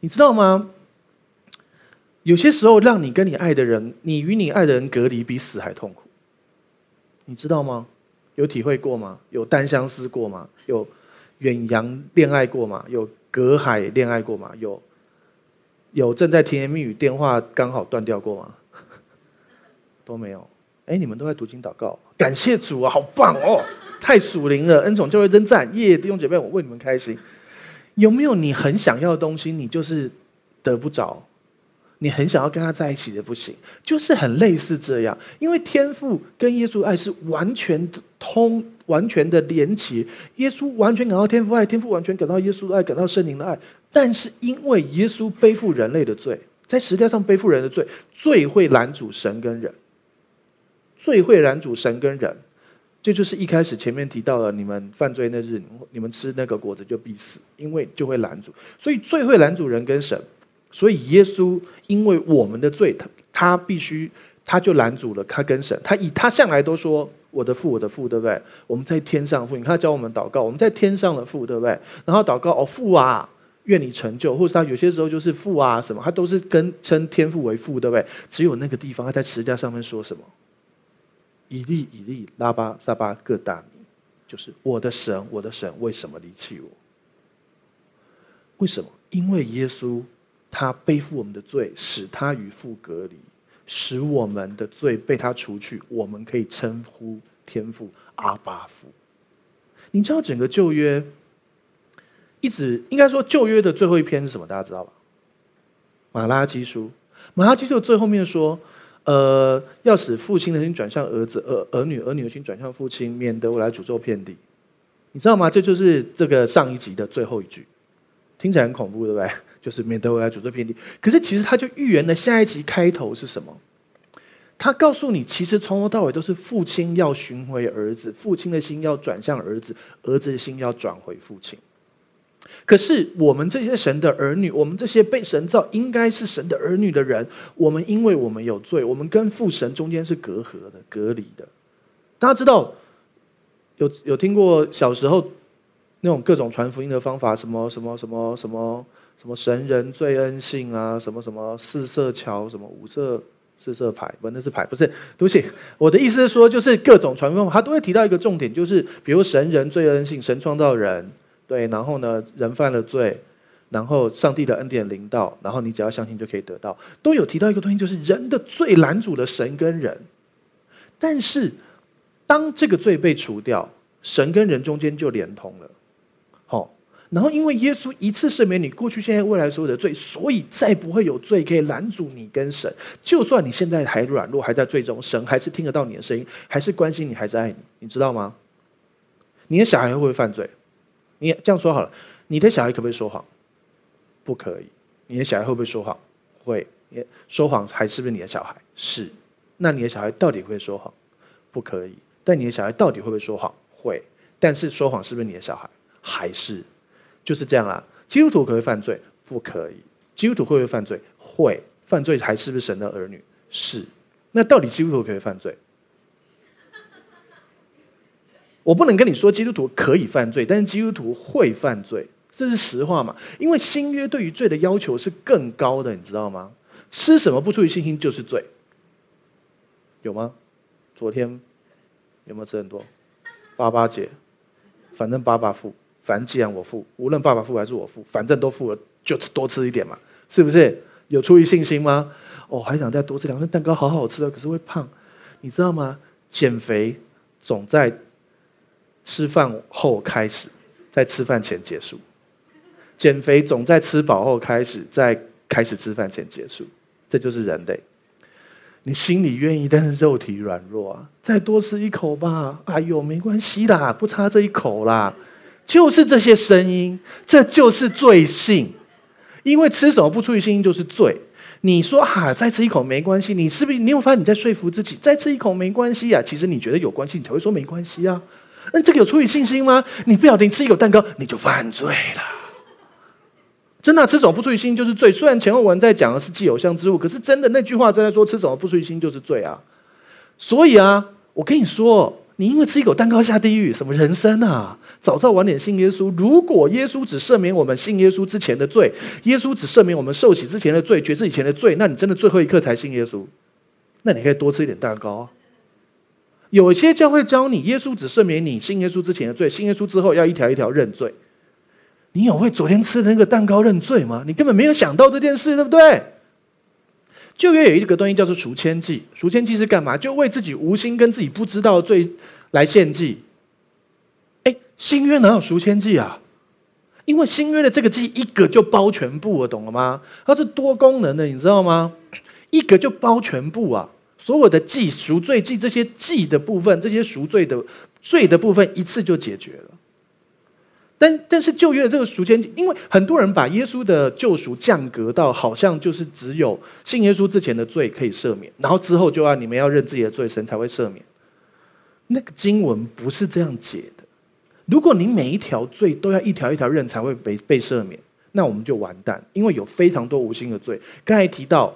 Speaker 1: 你知道吗？有些时候，让你跟你爱的人，你与你爱的人隔离，比死还痛苦。你知道吗？有体会过吗？有单相思过吗？有远洋恋爱过吗？有隔海恋爱过吗？有有正在甜言蜜语，电话刚好断掉过吗？都没有。哎，你们都在读经祷告，感谢主啊，好棒哦！太属灵了，恩宠就会真赞耶！弟兄姐妹，我为你们开心。有没有你很想要的东西，你就是得不着？你很想要跟他在一起的不行，就是很类似这样。因为天赋跟耶稣爱是完全通、完全的连结。耶稣完全感到天赋爱，天赋完全感到耶稣的爱，感到圣灵的爱。但是因为耶稣背负人类的罪，在十字架上背负人的罪，罪会拦阻神跟人，罪会拦阻神跟人。这就是一开始前面提到了，你们犯罪那日，你们吃那个果子就必死，因为就会拦阻。所以罪会拦阻人跟神。所以耶稣因为我们的罪，他他必须他就拦阻了他跟神。他以他向来都说我的父，我的父，对不对？我们在天上父，你看他教我们祷告，我们在天上的父，对不对？然后祷告哦，父啊，愿你成就，或者他有些时候就是父啊什么，他都是跟称天父为父，对不对？只有那个地方他在十字架上面说什么？以利以利拉巴撒巴各大名，就是我的神，我的神，为什么离弃我？为什么？因为耶稣他背负我们的罪，使他与父隔离，使我们的罪被他除去，我们可以称呼天父阿爸父。你知道整个旧约一直应该说旧约的最后一篇是什么？大家知道吧？马拉基书，马拉基书最后面说。呃，要使父亲的心转向儿子，儿儿女儿女的心转向父亲，免得我来诅咒遍地。你知道吗？这就是这个上一集的最后一句，听起来很恐怖，对不对？就是免得我来诅咒遍地。可是其实他就预言了下一集开头是什么？他告诉你，其实从头到尾都是父亲要寻回儿子，父亲的心要转向儿子，儿子的心要转回父亲。可是我们这些神的儿女，我们这些被神造、应该是神的儿女的人，我们因为我们有罪，我们跟父神中间是隔阂的、隔离的。大家知道，有有听过小时候那种各种传福音的方法，什么什么什么什么什么什么神人最恩信啊，什么什么四色桥，什么五色四色牌，不，那是牌，不是，对不起。我的意思是说，就是各种传福音，他都会提到一个重点，就是比如神人最恩信，神创造人。对，然后呢，人犯了罪，然后上帝的恩典临到，然后你只要相信就可以得到。都有提到一个东西，就是人的罪拦阻了神跟人。但是，当这个罪被除掉，神跟人中间就连通了。然后因为耶稣一次赦免你过去、现在、未来所有的罪，所以再不会有罪可以拦阻你跟神。就算你现在还软弱，还在罪中，神还是听得到你的声音，还是关心你，还是爱你，你知道吗？你的小孩会不会犯罪？你这样说好了，你的小孩可不可以说谎？不可以。你的小孩会不会说谎？会。说谎还是不是你的小孩？是。那你的小孩到底会说谎？不可以。但你的小孩到底会不会说谎？会。但是说谎是不是你的小孩？还是。就是这样啊。基督徒可以犯罪？不可以。基督徒会不会犯罪？会。犯罪还是不是神的儿女？是。那到底基督徒可不可以犯罪？我不能跟你说基督徒可以犯罪，但是基督徒会犯罪，这是实话嘛？因为新约对于罪的要求是更高的，你知道吗？吃什么不出于信心就是罪，有吗？昨天有没有吃很多？八八节，反正爸爸付，反正既然我付，无论爸爸付还是我付，反正都付了，就吃多吃一点嘛，是不是？有出于信心吗？哦，还想再多吃两份蛋糕，好好吃啊，可是会胖，你知道吗？减肥总在。吃饭后开始，在吃饭前结束。减肥总在吃饱后开始，在开始吃饭前结束。这就是人类。你心里愿意，但是肉体软弱啊。再多吃一口吧，哎呦，没关系啦，不差这一口啦。就是这些声音，这就是罪性。因为吃什么不出于信心就是罪。你说哈、啊，再吃一口没关系，你是不是？你有发现你在说服自己，再吃一口没关系呀、啊？其实你觉得有关系，你才会说没关系啊。那这个有出于信心吗？你不小心吃一口蛋糕，你就犯罪了。真的、吃什么不出于信心就是罪。虽然前后文在讲的是祭偶像之物，可是真的那句话正在说吃什么不出于心就是罪啊。所以啊，我跟你说，你因为吃一口蛋糕下地狱，什么人生啊？早知道晚点信耶稣。如果耶稣只赦免我们信耶稣之前的罪，耶稣只赦免我们受洗之前的罪、决志以前的罪，那你真的最后一刻才信耶稣，那你可以多吃一点蛋糕啊。有些教会教你，耶稣只赦免你信耶稣之前的罪，信耶稣之后要一条一条认罪。你有为昨天吃的那个蛋糕认罪吗？你根本没有想到这件事，对不对？旧约有一个东西叫做赎愆祭，赎愆祭是干嘛？就为自己无心跟自己不知道罪来献祭。哎，新约哪有赎愆祭啊？因为新约的这个祭一个就包全部，我懂了吗？它是多功能的，你知道吗？一个就包全部啊。所有的祭赎罪祭这些祭的部分，这些赎罪的罪的部分，一次就解决了。但但是旧约的这个赎愆，因为很多人把耶稣的救赎降格到好像就是只有信耶稣之前的罪可以赦免，然后之后就要你们要认自己的罪，神才会赦免。那个经文不是这样解的。如果你每一条罪都要一条一条认才会被被赦免，那我们就完蛋，因为有非常多无心的罪。刚才提到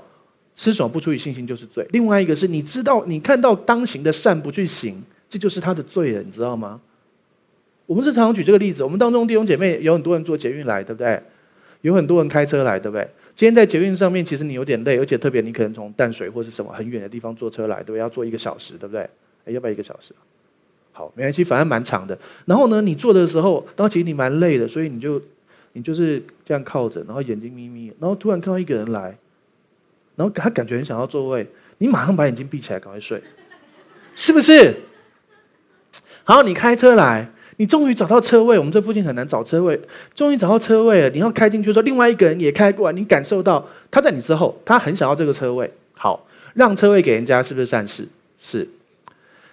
Speaker 1: 吃什么不出于信心就是罪，另外一个是你知道你看到当行的善不去行，这就是他的罪了，你知道吗？我们是常常举这个例子，我们当中弟兄姐妹有很多人坐捷运来，对不对？有很多人开车来，对不对？今天在捷运上面，其实你有点累，而且特别你可能从淡水或是什么很远的地方坐车来，对不对？要坐一个小时，对不对？哎，要不要一个小时？好，没关系，反正蛮长的。然后呢，你坐的时候，当其实你蛮累的，所以你就你就是这样靠着，然后眼睛眯眯，然后突然看到一个人来，然后他感觉很想要座位，你马上把眼睛闭起来，赶快睡，是不是？好，你开车来。你终于找到车位，我们这附近很难找车位。终于找到车位了，你要开进去的时候，另外一个人也开过来，你感受到他在你之后，他很想要这个车位。好，让车位给人家是不是善事？是。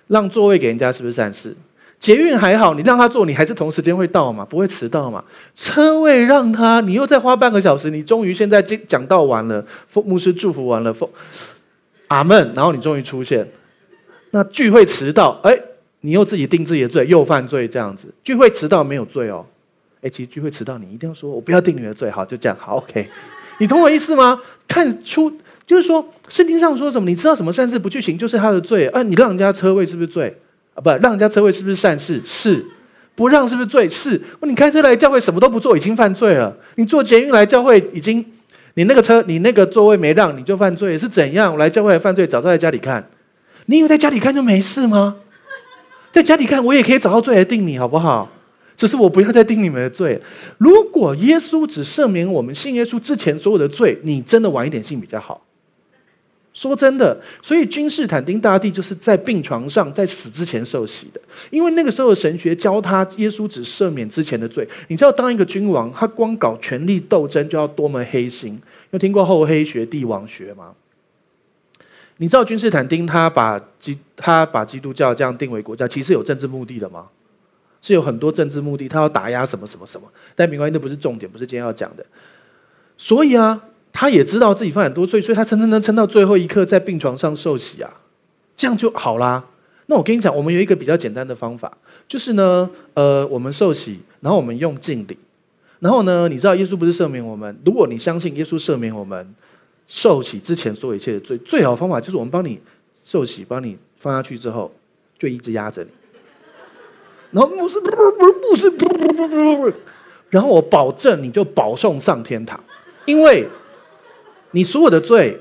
Speaker 1: 让座位给人家是不是善事？捷运还好，你让他坐，你还是同时间会到嘛，不会迟到嘛。车位让他，你又再花半个小时，你终于现在讲到完了，牧师祝福完了，阿门，然后你终于出现，那聚会迟到，哎。你又自己定自己的罪，又犯罪这样子。聚会迟到没有罪哦，哎，其实聚会迟到你一定要说，我不要定你的罪，好，就这样，好，OK。你懂我意思吗？看出就是说，圣经上说什么？你知道什么善事不去行，就是他的罪。啊，你让人家车位是不是罪？啊，不，让人家车位是不是善事？是。不让是不是罪？是。你开车来教会什么都不做，已经犯罪了。你坐捷运来教会，已经，你那个车，你那个座位没让，你就犯罪，是怎样？我来教会来犯罪，早知道在家里看。你以为在家里看就没事吗？在家里看，我也可以找到罪来定你，好不好？只是我不要再定你们的罪。如果耶稣只赦免我们信耶稣之前所有的罪，你真的晚一点信比较好。说真的，所以君士坦丁大帝就是在病床上，在死之前受洗的，因为那个时候的神学教他，耶稣只赦免之前的罪。你知道，当一个君王，他光搞权力斗争就要多么黑心？有听过厚黑学、帝王学吗？你知道君士坦丁他把基他把基督教这样定为国家，其实有政治目的的吗？是有很多政治目的，他要打压什么什么什么。但没关系，那不是重点，不是今天要讲的。所以啊，他也知道自己犯很多罪，所以他撑撑撑撑到最后一刻，在病床上受洗啊，这样就好啦。那我跟你讲，我们有一个比较简单的方法，就是呢，呃，我们受洗，然后我们用敬礼，然后呢，你知道耶稣不是赦免我们？如果你相信耶稣赦免我们。受洗之前所有一切的罪，最好方法就是我们帮你受洗，帮你放下去之后，就一直压着你。然后牧师牧师，然后我保证你就保送上天堂，因为你所有的罪。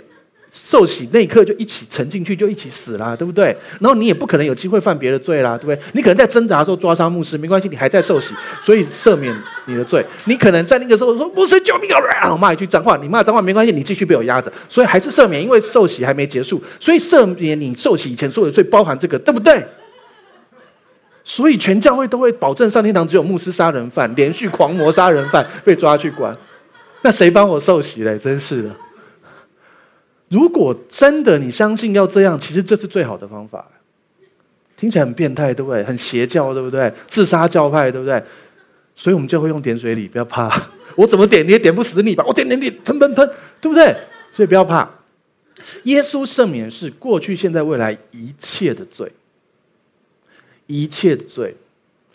Speaker 1: 受洗那一刻就一起沉进去，就一起死啦，对不对？然后你也不可能有机会犯别的罪啦，对不对？你可能在挣扎的时候抓伤牧师，没关系，你还在受洗，所以赦免你的罪。你可能在那个时候说牧师救命啊，我骂一句脏话，你骂脏话没关系，你继续被我压着，所以还是赦免，因为受洗还没结束，所以赦免你受洗以前所有的罪，包含这个，对不对？所以全教会都会保证上天堂，只有牧师杀人犯、连续狂魔杀人犯被抓去关，那谁帮我受洗嘞？真是的。如果真的你相信要这样，其实这是最好的方法。听起来很变态，对不对？很邪教，对不对？自杀教派，对不对？所以我们就会用点水礼，不要怕。我怎么点你也点不死你吧？我点点点，喷喷喷，对不对？所以不要怕。耶稣赦免是过去、现在、未来一切的罪，一切的罪。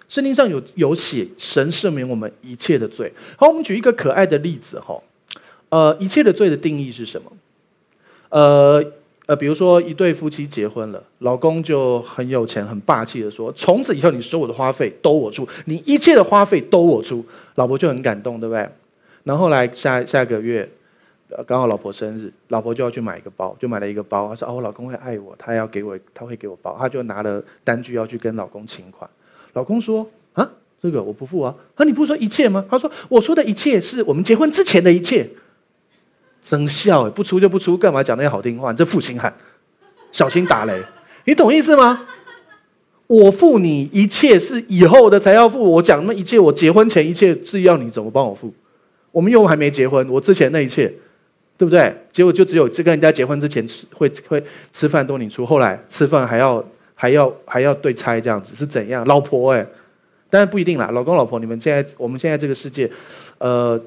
Speaker 1: 圣经上有有写，神赦免我们一切的罪。好，我们举一个可爱的例子哈。呃，一切的罪的定义是什么？呃呃，比如说一对夫妻结婚了，老公就很有钱、很霸气的说：“从此以后，你所有的花费都我出，你一切的花费都我出。”老婆就很感动，对不对？然后来下下个月，刚好老婆生日，老婆就要去买一个包，就买了一个包。她说：“哦，我老公会爱我，他要给我，他会给我包。”她就拿了单据要去跟老公请款。老公说：“啊，这个我不付啊。”啊，你不是说一切吗？他说：“我说的一切是我们结婚之前的一切。”生效，不出就不出，干嘛讲那些好听话？你这负心汉，小心打雷。你懂意思吗？我付你一切是以后的才要付，我讲那么一切，我结婚前一切是要你怎么帮我付？我们又还没结婚，我之前那一切，对不对？结果就只有这跟人家结婚之前吃会会吃饭都你出，后来吃饭还要还要还要对拆这样子是怎样？老婆哎，当然不一定啦，老公老婆，你们现在我们现在这个世界，呃。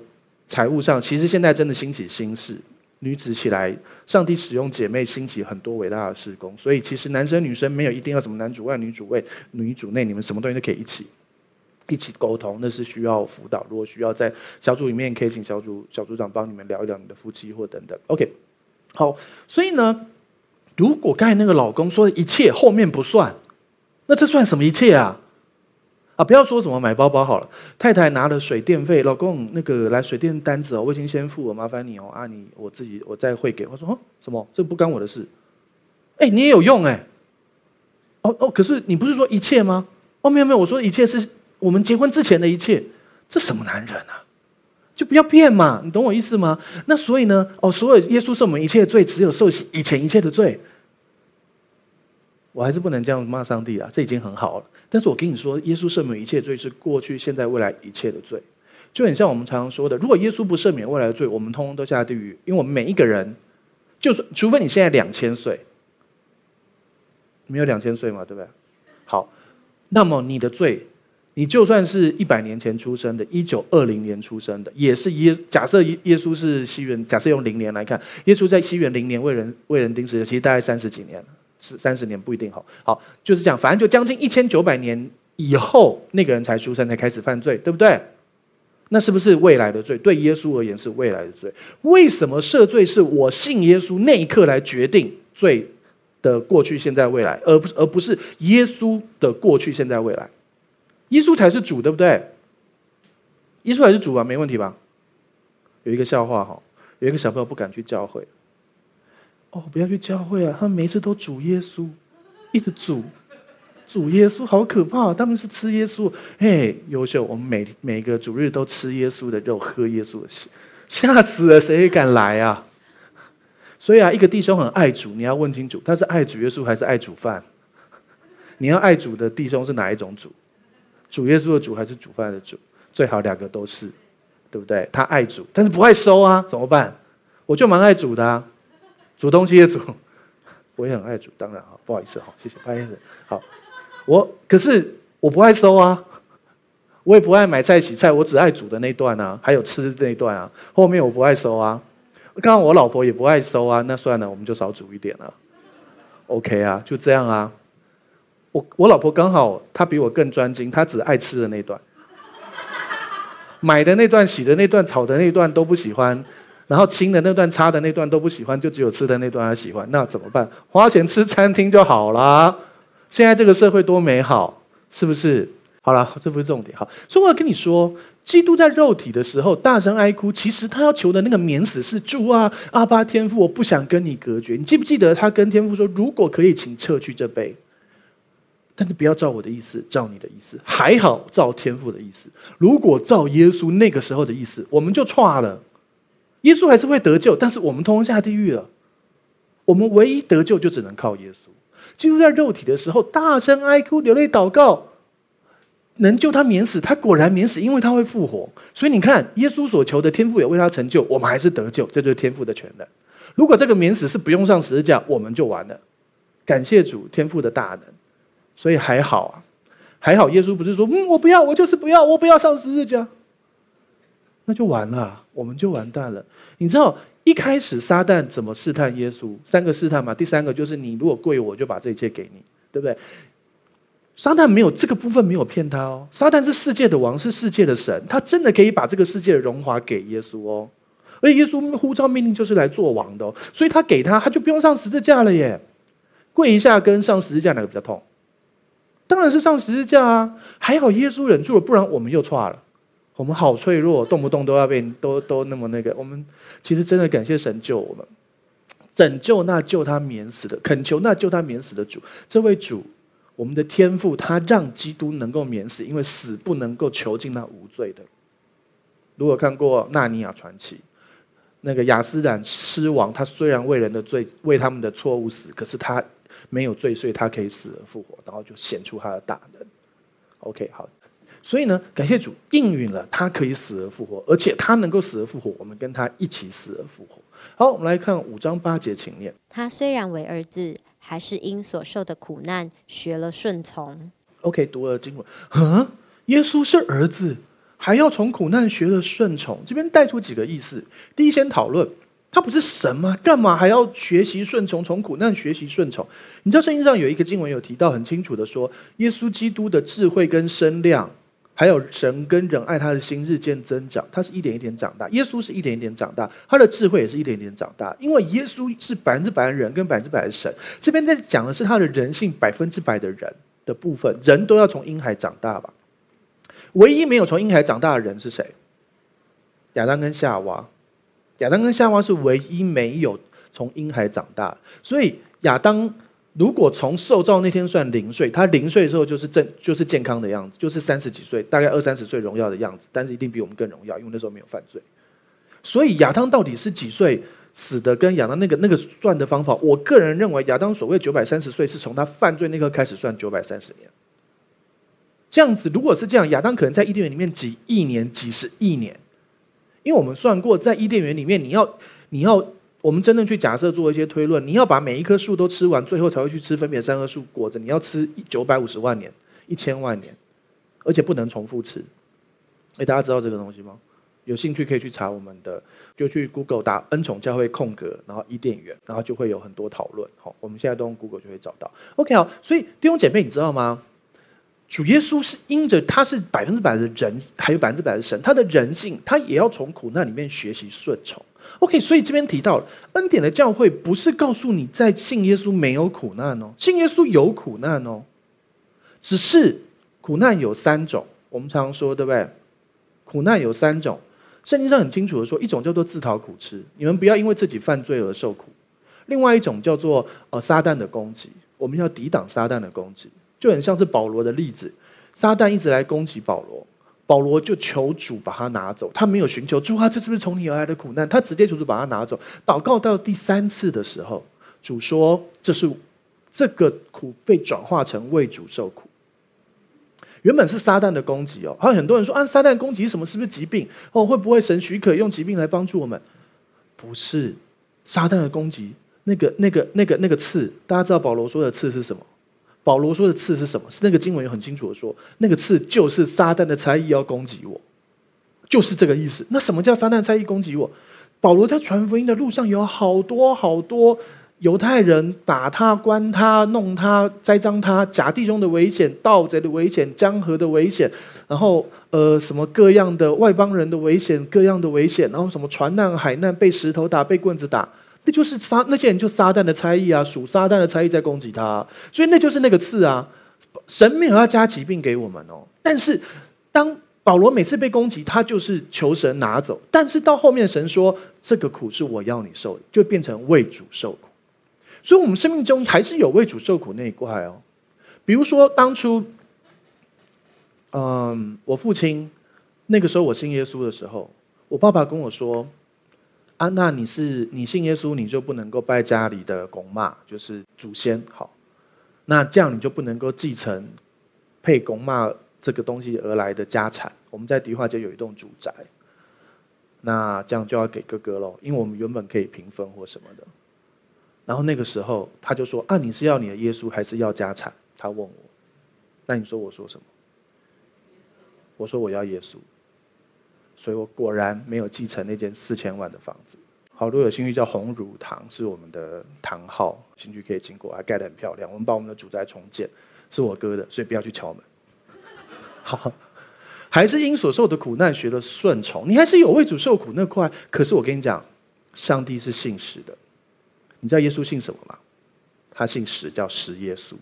Speaker 1: 财务上，其实现在真的兴起新事，女子起来，上帝使用姐妹兴起很多伟大的事工，所以其实男生女生没有一定要什么男主外女主外女主内，你们什么东西都可以一起一起沟通，那是需要辅导。如果需要在小组里面，可以请小组小组长帮你们聊一聊你的夫妻或等等。OK，好，所以呢，如果刚才那个老公说的一切后面不算，那这算什么一切啊？啊，不要说什么买包包好了。太太拿了水电费，老公那个来水电单子哦，我已经先付了，麻烦你哦。啊，你我自己我再汇给。我说哦，什么？这不干我的事。哎，你也有用哎。哦哦，可是你不是说一切吗？哦，没有没有，我说一切是我们结婚之前的一切。这什么男人啊？就不要骗嘛，你懂我意思吗？那所以呢？哦，所有耶稣受我们一切的罪，只有受洗以前一切的罪。我还是不能这样骂上帝啊，这已经很好了。但是我跟你说，耶稣赦免一切罪是过去、现在、未来一切的罪，就很像我们常常说的，如果耶稣不赦免未来的罪，我们通通都下地狱。因为我们每一个人，就算除非你现在两千岁，没有两千岁嘛，对不对？好，那么你的罪，你就算是一百年前出生的，一九二零年出生的，也是耶。假设耶耶稣是西元，假设用零年来看，耶稣在西元零年为人为人钉死的，其实大概三十几年了。是三十年不一定好，好就是这样，反正就将近一千九百年以后，那个人才出生，才开始犯罪，对不对？那是不是未来的罪？对耶稣而言是未来的罪。为什么赦罪是我信耶稣那一刻来决定罪的过去、现在、未来，而不是而不是耶稣的过去、现在、未来？耶稣才是主，对不对？耶稣才是主啊，没问题吧？有一个笑话哈，有一个小朋友不敢去教会。哦，不要去教会啊！他们每次都煮耶稣，一直煮，煮耶稣，好可怕！他们是吃耶稣，嘿，优秀！我们每每个主日都吃耶稣的肉，喝耶稣的血，吓死了！谁敢来啊？所以啊，一个弟兄很爱主，你要问清楚，他是爱主耶稣还是爱煮饭？你要爱主的弟兄是哪一种主？主耶稣的主还是煮饭的主？最好两个都是，对不对？他爱主，但是不爱收啊，怎么办？我就蛮爱主的啊。煮东西也煮，我也很爱煮，当然哈，不好意思哈，谢谢，不好意思。好，我可是我不爱收啊，我也不爱买菜洗菜，我只爱煮的那段啊，还有吃的那段啊，后面我不爱收啊。刚刚我老婆也不爱收啊，那算了，我们就少煮一点了。OK 啊，就这样啊。我我老婆刚好她比我更专精，她只爱吃的那段，买的那段、洗的那段、炒的那段都不喜欢。然后亲的那段、擦的那段都不喜欢，就只有吃的那段他喜欢，那怎么办？花钱吃餐厅就好了。现在这个社会多美好，是不是？好了，这不是重点。好，所以我要跟你说，基督在肉体的时候大声哀哭，其实他要求的那个免死是主啊，阿巴天父，我不想跟你隔绝。你记不记得他跟天父说，如果可以，请撤去这杯，但是不要照我的意思，照你的意思。还好照天父的意思。如果照耶稣那个时候的意思，我们就错了。耶稣还是会得救，但是我们通通下地狱了。我们唯一得救就只能靠耶稣。基督在肉体的时候，大声哀哭、流泪祷告，能救他免死。他果然免死，因为他会复活。所以你看，耶稣所求的天赋也为他成就，我们还是得救。这就是天赋的权能。如果这个免死是不用上十字架，我们就完了。感谢主，天赋的大能。所以还好啊，还好耶稣不是说，嗯，我不要，我就是不要，我不要上十字架。那就完了，我们就完蛋了。你知道一开始撒旦怎么试探耶稣？三个试探嘛，第三个就是你如果跪我，就把这一切给你，对不对？撒旦没有这个部分没有骗他哦。撒旦是世界的王，是世界的神，他真的可以把这个世界的荣华给耶稣哦。而耶稣呼召命令就是来做王的哦，所以他给他，他就不用上十字架了耶。跪一下跟上十字架哪个比较痛？当然是上十字架啊。还好耶稣忍住了，不然我们又错了。我们好脆弱，动不动都要被都都那么那个。我们其实真的感谢神救我们，拯救那救他免死的，恳求那救他免死的主。这位主，我们的天父，他让基督能够免死，因为死不能够囚禁那无罪的。如果看过《纳尼亚传奇》，那个亚斯兰狮王，他虽然为人的罪、为他们的错误死，可是他没有罪，所以他可以死而复活，然后就显出他的大能。OK，好。所以呢，感谢主应允了，他可以死而复活，而且他能够死而复活，我们跟他一起死而复活。好，我们来看五章八节，请念。
Speaker 2: 他虽然为儿子，还是因所受的苦难学了顺从。
Speaker 1: OK，读了经文，嗯，耶稣是儿子，还要从苦难学了顺从。这边带出几个意思。第一，先讨论他不是神吗？干嘛还要学习顺从？从苦难学习顺从？你知道圣经上有一个经文有提到很清楚的说，耶稣基督的智慧跟身量，还有神跟人爱他的心日渐增长。他是一点一点长大，耶稣是一点一点长大，他的智慧也是一点一点长大。因为耶稣是百分之百的人跟百分之百的神。这边在讲的是他的人性百分之百的人的部分，人都要从婴孩长大吧？唯一没有从婴孩长大的人是谁？亚当跟夏娃。亚当跟夏娃是唯一没有从婴孩长大，所以亚当如果从受造那天算零岁，他零岁的时候就是正就是健康的样子，就是三十几岁，大概二三十岁荣耀的样子，但是一定比我们更荣耀，因为那时候没有犯罪。所以亚当到底是几岁死的？跟亚当那个那个算的方法，我个人认为亚当所谓九百三十岁是从他犯罪那刻开始算九百三十年。这样子，如果是这样，亚当可能在伊甸园里面几亿年、几十亿年。因为我们算过，在伊甸园里面，你要，你要，我们真正去假设做一些推论，你要把每一棵树都吃完，最后才会去吃分别三棵树果子，你要吃九百五十万年，一千万年，而且不能重复吃。哎，大家知道这个东西吗？有兴趣可以去查我们的，就去 Google 打恩宠教会空格，然后伊甸园，然后就会有很多讨论。好，我们现在都用 Google 就会找到。OK，好，所以弟兄姐妹，你知道吗？主耶稣是因着他是百分之百的人，还有百分之百的神，他的人性，他也要从苦难里面学习顺从。OK，所以这边提到恩典的教会，不是告诉你在信耶稣没有苦难哦，信耶稣有苦难哦，只是苦难有三种，我们常说对不对？苦难有三种，圣经上很清楚的说，一种叫做自讨苦吃，你们不要因为自己犯罪而受苦；另外一种叫做呃撒旦的攻击，我们要抵挡撒旦的攻击。就很像是保罗的例子，撒旦一直来攻击保罗，保罗就求主把他拿走，他没有寻求主啊，这是不是从你而来的苦难？他直接求主把他拿走。祷告到第三次的时候，主说：“这是这个苦被转化成为主受苦。”原本是撒旦的攻击哦，还有很多人说啊，撒旦攻击什么？是不是疾病？哦，会不会神许可用疾病来帮助我们？不是，撒旦的攻击，那个、那个、那个、那个刺，大家知道保罗说的刺是什么？保罗说的刺是什么？是那个经文有很清楚的说，那个刺就是撒旦的差役要攻击我，就是这个意思。那什么叫撒旦差役攻击我？保罗在传福音的路上有好多好多犹太人打他、关他、弄他、栽赃他，假弟兄的危险、盗贼的危险、江河的危险，然后呃什么各样的外邦人的危险、各样的危险，然后什么船难、海难、被石头打、被棍子打。那就是撒那些人就撒旦的差役啊，属撒旦的差役在攻击他，所以那就是那个刺啊。神没有要加疾病给我们哦，但是当保罗每次被攻击，他就是求神拿走。但是到后面神说这个苦是我要你受，就变成为主受苦。所以，我们生命中还是有为主受苦那一块哦。比如说当初，嗯，我父亲那个时候我信耶稣的时候，我爸爸跟我说。啊，那你是你信耶稣，你就不能够拜家里的公妈，就是祖先。好，那这样你就不能够继承配公妈这个东西而来的家产。我们在迪化街有一栋住宅，那这样就要给哥哥喽，因为我们原本可以平分或什么的。然后那个时候他就说：“啊，你是要你的耶稣，还是要家产？”他问我，那你说我说什么？我说我要耶稣。所以我果然没有继承那间四千万的房子。好，如果有兴趣，叫红儒堂，是我们的堂号，兴趣可以经过，还盖得很漂亮。我们把我们的主宅重建，是我哥的，所以不要去敲门。好，还是因所受的苦难学了顺从，你还是有为主受苦那块。可是我跟你讲，上帝是信实的。你知道耶稣信什么吗？他信实，叫实耶稣。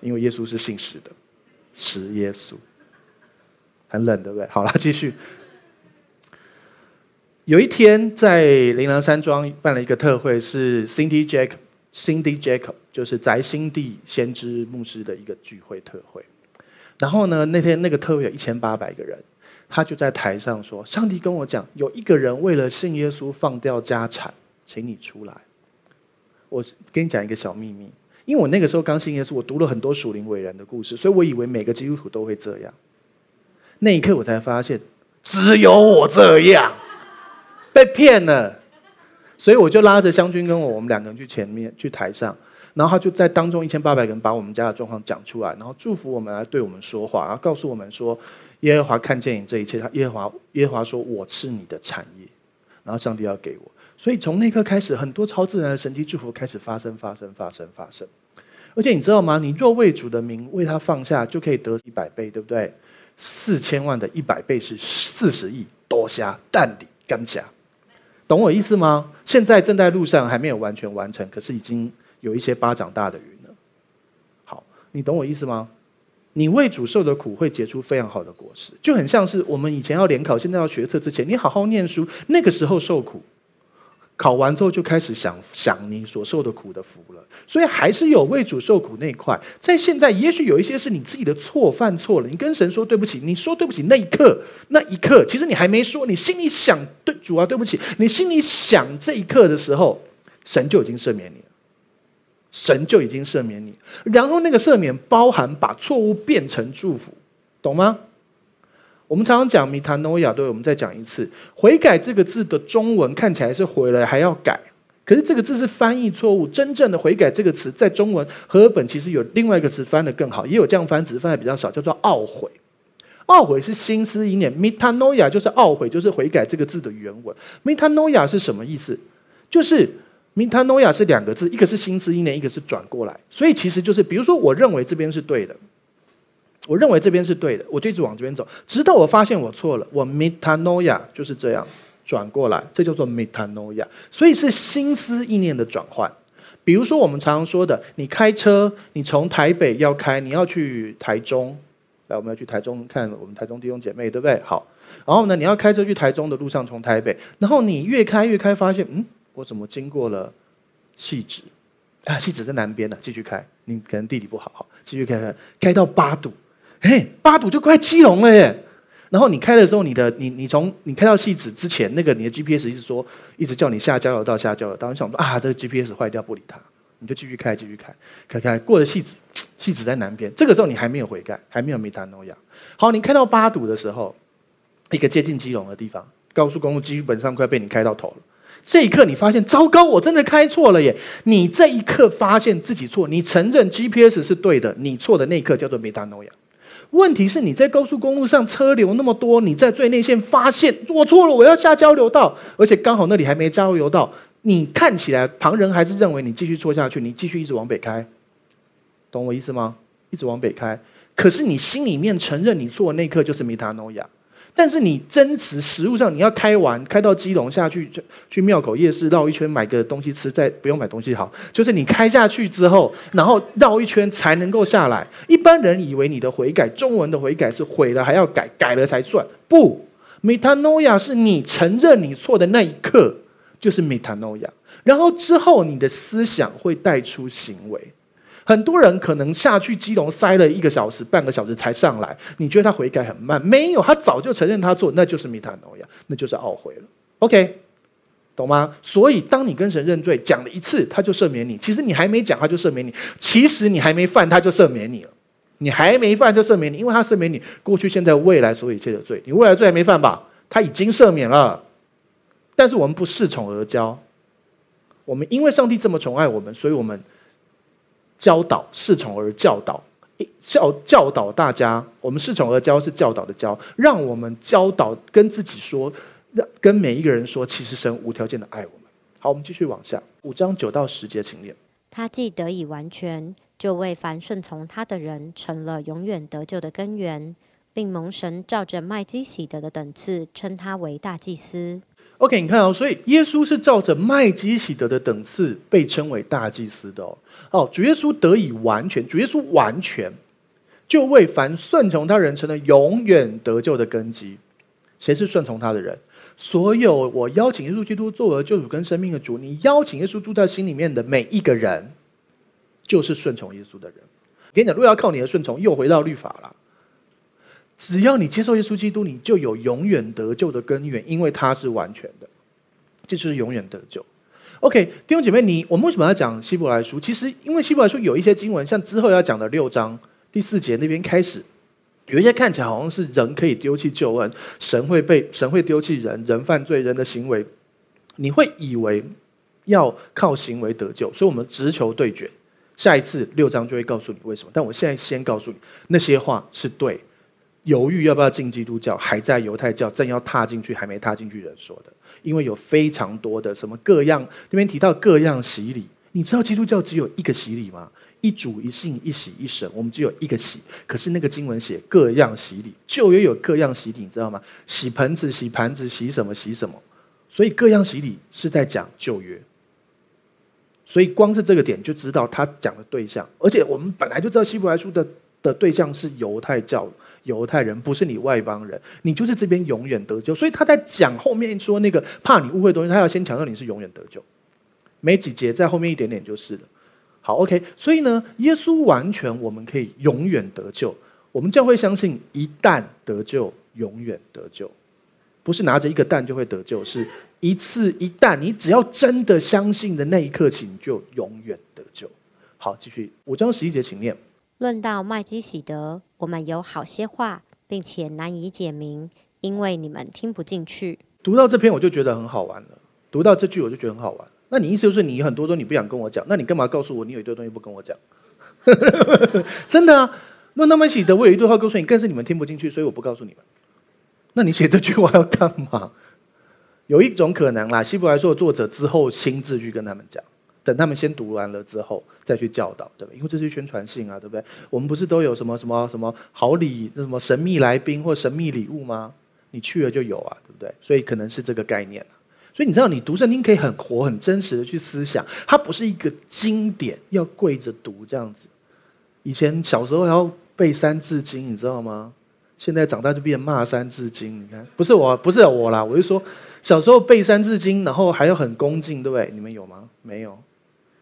Speaker 1: 因为耶稣是信实的，实耶稣。很冷，对不对？好了，继续。有一天在灵粮山庄办了一个特会，是 Cindy Jack、Cindy Jacob，就是翟辛蒂先知牧师的一个聚会特会。然后呢，那天那个特会有一千八百个人，他就在台上说：“上帝跟我讲，有一个人为了信耶稣放掉家产，请你出来。”我跟你讲一个小秘密，因为我那个时候刚信耶稣，我读了很多属灵伟人的故事，所以我以为每个基督徒都会这样。那一刻我才发现，只有我这样被骗了，所以我就拉着湘军跟我，我们两个人去前面去台上，然后他就在当中一千八百个人把我们家的状况讲出来，然后祝福我们，来对我们说话，然后告诉我们说，耶和华看见你这一切，他耶和华耶和华说，我是你的产业，然后上帝要给我，所以从那刻开始，很多超自然的神奇祝福开始发生，发生，发生，发生。而且你知道吗？你若为主的名为他放下，就可以得一百倍，对不对？四千万的一百倍是四十亿，多虾蛋底甘虾，懂我意思吗？现在正在路上，还没有完全完成，可是已经有一些巴掌大的云了。好，你懂我意思吗？你为主受的苦会结出非常好的果实，就很像是我们以前要联考，现在要学测之前，你好好念书，那个时候受苦。考完之后就开始想想你所受的苦的福了，所以还是有为主受苦那一块。在现在，也许有一些是你自己的错，犯错了，你跟神说对不起，你说对不起那一刻，那一刻其实你还没说，你心里想对主啊对不起，你心里想这一刻的时候，神就已经赦免你了，神就已经赦免你，然后那个赦免包含把错误变成祝福，懂吗？我们常常讲 metanoya 对，我们再讲一次。悔改这个字的中文看起来是悔了还要改，可是这个字是翻译错误。真正的悔改这个词在中文和本其实有另外一个词翻得更好，也有这样翻，只是翻得比较少，叫做懊悔。懊悔是心思意念，metanoia 就是懊悔，就是悔改这个字的原文。metanoia 是什么意思？就是 metanoia 是两个字，一个是心思意念，一个是转过来。所以其实就是，比如说，我认为这边是对的。我认为这边是对的，我就一直往这边走，直到我发现我错了。我 metanoia 就是这样转过来，这叫做 metanoia。所以是心思意念的转换。比如说我们常常说的，你开车，你从台北要开，你要去台中，来，我们要去台中看我们台中弟兄姐妹，对不对？好，然后呢，你要开车去台中的路上，从台北，然后你越开越开，发现，嗯，我怎么经过了汐止？啊，汐止在南边呢，继续开，你可能地理不好，好，继续开开，开到八堵。嘿，八堵就快基隆了耶！然后你开的时候，你的你你从你开到戏子之前，那个你的 GPS 一直说，一直叫你下交流道，下交流道。你想说啊，这个 GPS 坏掉，不理它，你就继续开，继续开，开开过了戏子，戏子在南边。这个时候你还没有悔改，还没有 metanoia。好，你开到八堵的时候，一个接近基隆的地方，高速公路基本上快被你开到头了。这一刻你发现糟糕，我真的开错了耶！你这一刻发现自己错，你承认 GPS 是对的，你错的那一刻叫做 metanoia。问题是你在高速公路上车流那么多，你在最内线发现我错了，我要下交流道，而且刚好那里还没交流道。你看起来旁人还是认为你继续错下去，你继续一直往北开，懂我意思吗？一直往北开，可是你心里面承认你错的那一刻就是米塔诺亚。但是你真实实物上，你要开完开到基隆下去，去庙口夜市绕一圈买个东西吃，再不用买东西好。就是你开下去之后，然后绕一圈才能够下来。一般人以为你的悔改，中文的悔改是悔了还要改，改了才算。不，metanoia 是你承认你错的那一刻，就是 metanoia。然后之后你的思想会带出行为。很多人可能下去基隆塞了一个小时、半个小时才上来，你觉得他悔改很慢？没有，他早就承认他错，那就是 metanoia，那就是懊悔了。OK，懂吗？所以当你跟神认罪，讲了一次，他就赦免你。其实你还没讲，他就赦免你。其实你还没犯，他就赦免你了。你还没犯就赦免你，因为他赦免你过去、现在、未来所有一切的罪。你未来罪还没犯吧？他已经赦免了。但是我们不恃宠而骄，我们因为上帝这么宠爱我们，所以我们。教导，恃宠而教导，教教导大家。我们恃宠而教是教导的教，让我们教导跟自己说，让跟每一个人说，其实神无条件的爱我们。好，我们继续往下，五章九到十节，请念。
Speaker 2: 他既得以完全，就为凡顺从他的人成了永远得救的根源，并蒙神照着麦基洗德的等次称他为大祭司。
Speaker 1: OK，你看哦，所以耶稣是照着麦基洗德的等次被称为大祭司的哦。哦，主耶稣得以完全，主耶稣完全，就为凡顺从他人成了永远得救的根基。谁是顺从他的人？所有我邀请耶稣基督作为救主跟生命的主，你邀请耶稣住在心里面的每一个人，就是顺从耶稣的人。跟你讲，如果要靠你的顺从，又回到律法了。只要你接受耶稣基督，你就有永远得救的根源，因为他是完全的，这就是永远得救。OK，弟兄姐妹，你我们为什么要讲希伯来书？其实因为希伯来书有一些经文，像之后要讲的六章第四节那边开始，有一些看起来好像是人可以丢弃救恩，神会被神会丢弃人，人犯罪人的行为，你会以为要靠行为得救，所以我们直球对决。下一次六章就会告诉你为什么，但我现在先告诉你，那些话是对。犹豫要不要进基督教，还在犹太教正要踏进去还没踏进去的人说的。因为有非常多的什么各样，那边提到各样洗礼，你知道基督教只有一个洗礼吗？一主一信一洗一神，我们只有一个洗。可是那个经文写各样洗礼，旧约有各样洗礼，你知道吗？洗盆子、洗盘子、洗什么、洗什么。所以各样洗礼是在讲旧约。所以光是这个点就知道他讲的对象，而且我们本来就知道希伯来书的的对象是犹太教。犹太人不是你外邦人，你就是这边永远得救。所以他在讲后面说那个怕你误会东西，他要先强调你是永远得救。没几节在后面一点点就是了。好，OK。所以呢，耶稣完全我们可以永远得救。我们教会相信，一旦得救，永远得救，不是拿着一个蛋就会得救，是一次一旦，你只要真的相信的那一刻起，你就永远得救。好，继续五章十一节，请念。
Speaker 2: 论到麦基喜德，我们有好些话，并且难以解明，因为你们听不进去。
Speaker 1: 读到这篇我就觉得很好玩了，读到这句我就觉得很好玩。那你意思就是你很多东西你不想跟我讲，那你干嘛告诉我你有一堆东西不跟我讲？真的啊？论到麦基洗德，我有一堆话告诉你，更是你们听不进去，所以我不告诉你们。那你写这句话要干嘛？有一种可能啦，希伯来书作者之后亲自去跟他们讲。等他们先读完了之后，再去教导，对不对？因为这是宣传性啊，对不对？我们不是都有什么什么什么好礼、那什么神秘来宾或神秘礼物吗？你去了就有啊，对不对？所以可能是这个概念。所以你知道，你读圣经可以很活、很真实的去思想，它不是一个经典要跪着读这样子。以前小时候要背三字经，你知道吗？现在长大就变骂三字经。你看，不是我，不是我啦，我就说小时候背三字经，然后还要很恭敬，对不对？你们有吗？没有。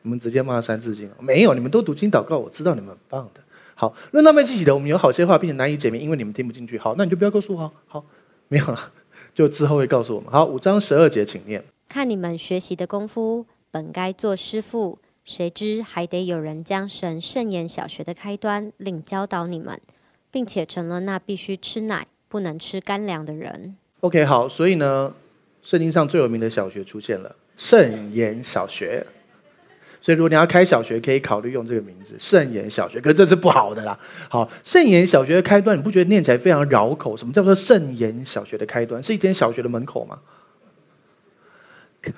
Speaker 1: 你们直接骂三字经？没有，你们都读经祷告，我知道你们很棒的。好，论到麦基洗德，我们有好些话，并且难以解明，因为你们听不进去。好，那你就不要告诉我。好，没有了，就之后会告诉我们。好，五章十二节，请念。
Speaker 2: 看你们学习的功夫，本该做师傅，谁知还得有人将神圣言小学的开端另教导你们，并且成了那必须吃奶不能吃干粮的人。
Speaker 1: OK，好，所以呢，圣经上最有名的小学出现了——圣言小学。所以，如果你要开小学，可以考虑用这个名字“圣言小学”。可是这是不好的啦。好，“圣言小学”的开端，你不觉得念起来非常绕口？什么叫做“圣言小学”的开端？是一间小学的门口吗？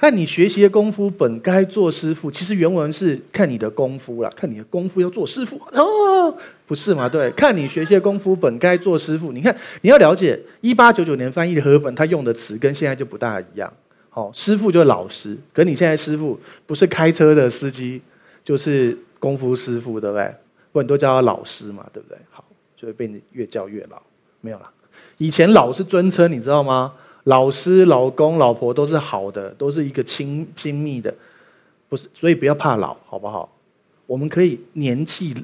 Speaker 1: 看你学习的功夫，本该做师傅。其实原文是看你的功夫啦，看你的功夫要做师傅哦，不是吗？对，看你学习的功夫，本该做师傅。你看，你要了解一八九九年翻译的和本，他用的词跟现在就不大一样。哦，师傅就是老师，可你现在师傅不是开车的司机，就是功夫师傅，对不对？不然都叫他老师嘛，对不对？好，就会被你越叫越老。没有啦，以前老是尊称，你知道吗？老师、老公、老婆都是好的，都是一个亲亲密的，不是，所以不要怕老，好不好？我们可以年纪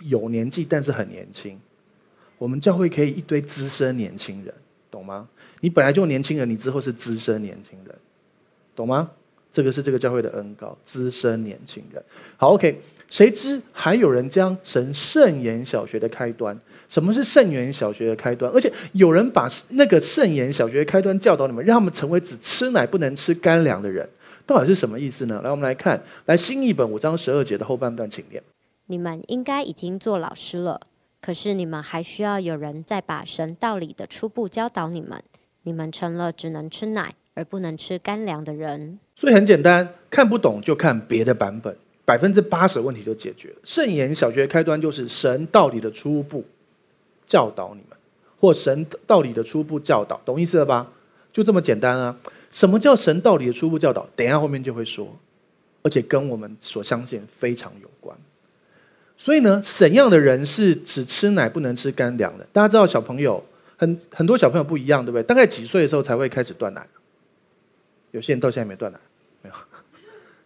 Speaker 1: 有年纪，但是很年轻。我们教会可以一堆资深年轻人，懂吗？你本来就年轻人，你之后是资深年轻人。懂吗？这个是这个教会的恩膏，资深年轻人。好，OK。谁知还有人将神圣言小学的开端？什么是圣言小学的开端？而且有人把那个圣言小学的开端教导你们，让他们成为只吃奶不能吃干粮的人，到底是什么意思呢？来，我们来看，来新译本五章十二节的后半段，请念。
Speaker 2: 你们应该已经做老师了，可是你们还需要有人再把神道理的初步教导你们。你们成了只能吃奶。而不能吃干粮的人，
Speaker 1: 所以很简单，看不懂就看别的版本，百分之八十问题就解决了。圣言小学开端就是神道理的初步教导你们，或神道理的初步教导，懂意思了吧？就这么简单啊！什么叫神道理的初步教导？等一下后面就会说，而且跟我们所相信非常有关。所以呢，怎样的人是只吃奶不能吃干粮的？大家知道小朋友很很多小朋友不一样，对不对？大概几岁的时候才会开始断奶？有些人到现在没断奶，没有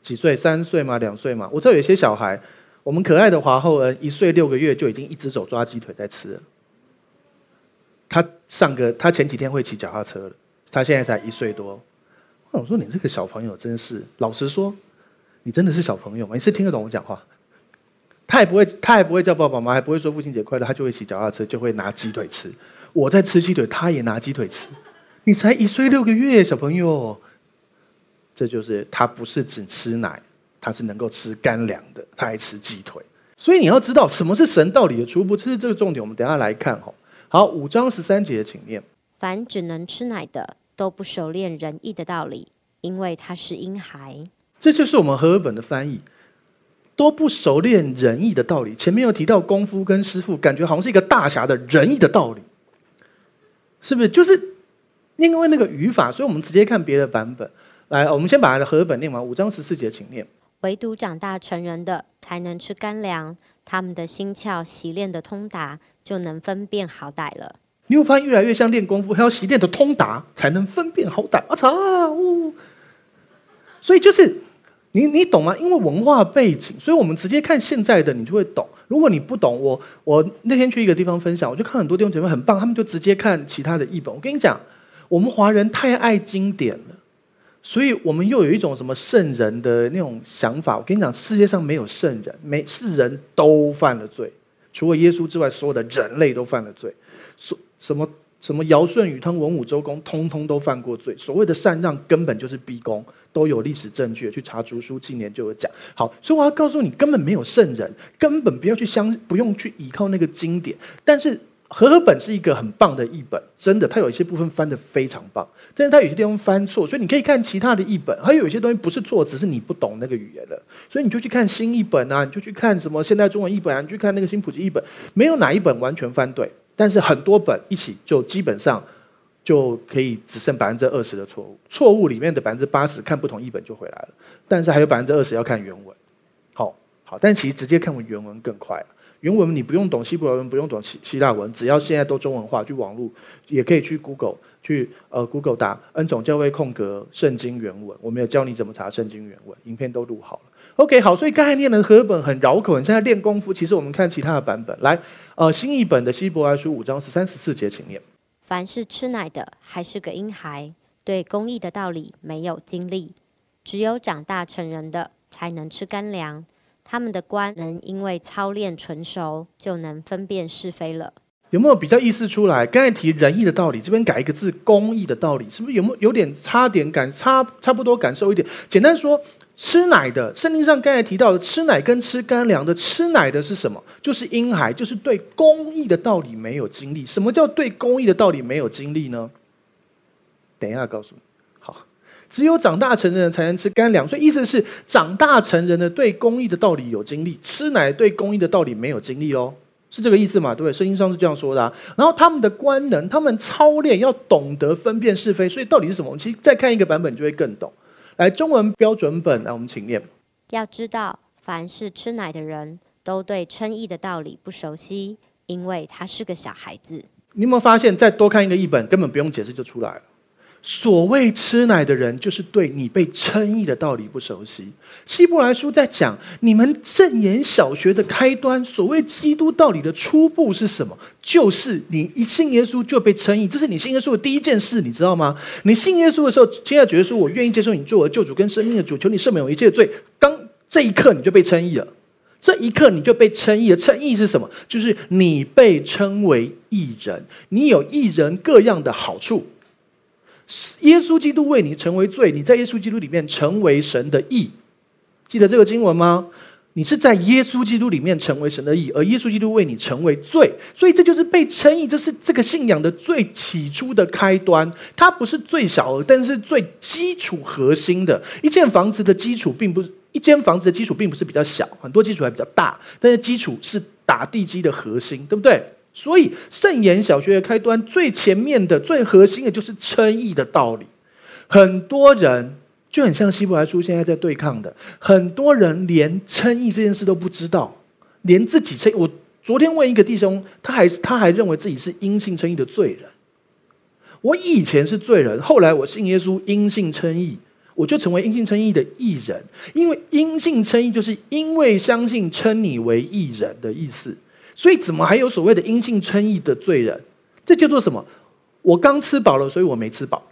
Speaker 1: 几岁？三岁吗？两岁吗？我知道有些小孩，我们可爱的华厚恩一岁六个月就已经一只手抓鸡腿在吃了。他上个他前几天会骑脚踏车了，他现在才一岁多。我说你这个小朋友真是，老实说，你真的是小朋友吗？你是听得懂我讲话？他也不会，他也不会叫爸爸妈妈，还不会说父亲节快乐，他就会骑脚踏车，就会拿鸡腿吃。我在吃鸡腿，他也拿鸡腿吃。你才一岁六个月，小朋友。这就是他不是只吃奶，他是能够吃干粮的，他还吃鸡腿。所以你要知道什么是神道理的初步，这是这个重点。我们等一下来看哈。好，五章十三节，请念。
Speaker 2: 凡只能吃奶的，都不熟练仁义的道理，因为他是婴孩。
Speaker 1: 这就是我们和合本的翻译，都不熟练仁义的道理。前面有提到功夫跟师傅，感觉好像是一个大侠的仁义的道理，是不是？就是因为那个语法，所以我们直接看别的版本。来，我们先把它的和合本念完。五章十四节，请念。
Speaker 2: 唯独长大成人的，才能吃干粮，他们的心窍习练的通达，就能分辨好歹了。
Speaker 1: 你会发现越来越像练功夫，还要习练的通达，才能分辨好歹。啊操！所以就是你你懂吗？因为文化背景，所以我们直接看现在的，你就会懂。如果你不懂，我我那天去一个地方分享，我就看很多弟兄姐妹很棒，他们就直接看其他的译本。我跟你讲，我们华人太爱经典了。所以我们又有一种什么圣人的那种想法。我跟你讲，世界上没有圣人，每世人都犯了罪，除了耶稣之外，所有的人类都犯了罪。什什么什么尧舜禹汤文武周公，通通都犯过罪。所谓的禅让根本就是逼宫，都有历史证据，去查竹书纪年就有讲。好，所以我要告诉你，根本没有圣人，根本不要去相，不用去依靠那个经典。但是。和合本是一个很棒的译本，真的，它有一些部分翻得非常棒，但是它有些地方翻错，所以你可以看其他的译本，还有一些东西不是错，只是你不懂那个语言了，所以你就去看新译本啊，你就去看什么现代中文译本啊，你去看那个新普及译本，没有哪一本完全翻对，但是很多本一起就基本上就可以只剩百分之二十的错误，错误里面的百分之八十看不同译本就回来了，但是还有百分之二十要看原文，好，好，但其实直接看原文更快。原文你不用懂希伯来文，不用懂希希腊文，只要现在都中文化，去网络也可以去 Google 去呃 Google 打恩宠教会空格圣经原文，我们有教你怎么查圣经原文，影片都录好了。OK，好，所以刚才念的和本很绕口，你现在练功夫。其实我们看其他的版本，来，呃，新译本的希伯来书五章十三十四节，请念。
Speaker 2: 凡是吃奶的，还是个婴孩，对公义的道理没有经历，只有长大成人的，才能吃干粮。他们的官能因为操练纯熟，就能分辨是非了。
Speaker 1: 有没有比较意思出来？刚才提仁义的道理，这边改一个字，公义的道理，是不是有没有有点差点感差差不多感受一点？简单说，吃奶的，圣经上刚才提到的吃奶跟吃干粮的，吃奶的是什么？就是婴孩，就是对公义的道理没有经历。什么叫对公义的道理没有经历呢？等一下告诉你。只有长大成人才能吃干粮，所以意思是长大成人的对公益的道理有经历，吃奶对公益的道理没有经历哦，是这个意思嘛？对不对？圣经上是这样说的啊。然后他们的官能，他们操练要懂得分辨是非，所以到底是什么？我们其实再看一个版本就会更懂。来，中文标准本，来我们请念。
Speaker 2: 要知道，凡是吃奶的人都对称义的道理不熟悉，因为他是个小孩子。
Speaker 1: 你有没有发现，再多看一个译本，根本不用解释就出来了。所谓吃奶的人，就是对你被称义的道理不熟悉。希伯来书在讲你们正言小学的开端，所谓基督道理的初步是什么？就是你一信耶稣就被称义，这是你信耶稣的第一件事，你知道吗？你信耶稣的时候，现在觉得说我愿意接受你做我的救主跟生命的主，求你赦免我一切的罪。当这一刻你就被称义了，这一刻你就被称义了。称义是什么？就是你被称为义人，你有义人各样的好处。耶稣基督为你成为罪，你在耶稣基督里面成为神的义，记得这个经文吗？你是在耶稣基督里面成为神的义，而耶稣基督为你成为罪，所以这就是被称义，这是这个信仰的最起初的开端。它不是最小的，但是最基础核心的。一间房子的基础并不是一间房子的基础并不是比较小，很多基础还比较大，但是基础是打地基的核心，对不对？所以，圣言小学的开端最前面的、最核心的就是称义的道理。很多人就很像希伯来书现在在对抗的，很多人连称义这件事都不知道，连自己称。我昨天问一个弟兄，他还是他还认为自己是因信称义的罪人。我以前是罪人，后来我信耶稣，因信称义，我就成为因信称义的义人。因为因信称义就是因为相信称你为义人的意思。所以，怎么还有所谓的因信称义的罪人？这叫做什么？我刚吃饱了，所以我没吃饱。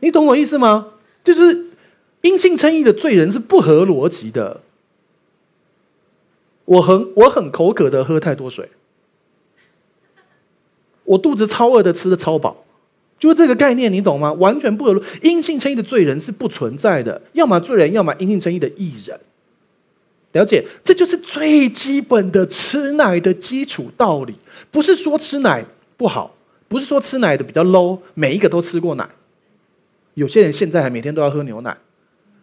Speaker 1: 你懂我意思吗？就是因信称义的罪人是不合逻辑的。我很我很口渴的喝太多水，我肚子超饿的吃的超饱，就是这个概念，你懂吗？完全不合逻。因信称义的罪人是不存在的，要么罪人，要么因信称义的义人。了解，这就是最基本的吃奶的基础道理。不是说吃奶不好，不是说吃奶的比较 low，每一个都吃过奶。有些人现在还每天都要喝牛奶，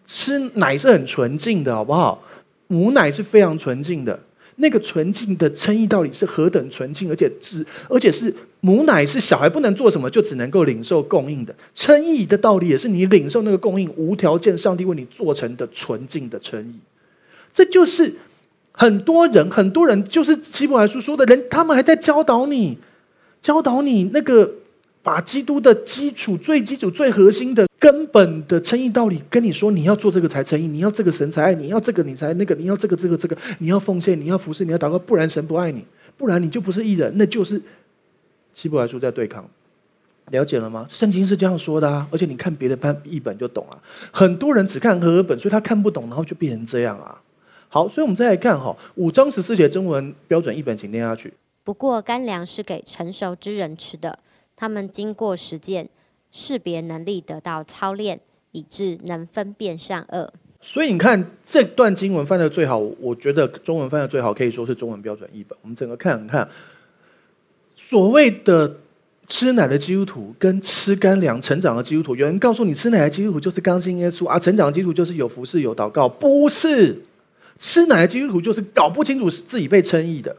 Speaker 1: 吃奶是很纯净的，好不好？母奶是非常纯净的。那个纯净的称义道理是何等纯净，而且只而且是母奶是小孩不能做什么，就只能够领受供应的。称义的道理也是你领受那个供应，无条件上帝为你做成的纯净的称义。这就是很多人很多人就是希伯来书说的人，他们还在教导你，教导你那个。把基督的基础、最基础、最核心的根本的称义道理跟你说，你要做这个才称义，你要这个神才爱你，要这个你才那个，你要这个这个这个，你要奉献，你要服侍，你要祷告，不然神不爱你，不然你就不是艺人，那就是希伯来书在对抗，了解了吗？圣经是这样说的啊，而且你看别的翻译本就懂了。很多人只看和合本，所以他看不懂，然后就变成这样啊。好，所以我们再来看哈，五章十四节中文标准译本，请念下去。
Speaker 2: 不过干粮是给成熟之人吃的。他们经过实践，识别能力得到操练，以致能分辨善恶。
Speaker 1: 所以你看这段经文翻得最好，我觉得中文翻得最好，可以说是中文标准译本。我们整个看看，所谓的吃奶的基督徒跟吃干粮成长的基督徒，有人告诉你吃奶的基督徒就是刚信耶稣啊，成长的基督徒就是有服侍有祷告，不是吃奶的基督徒就是搞不清楚自己被称义的。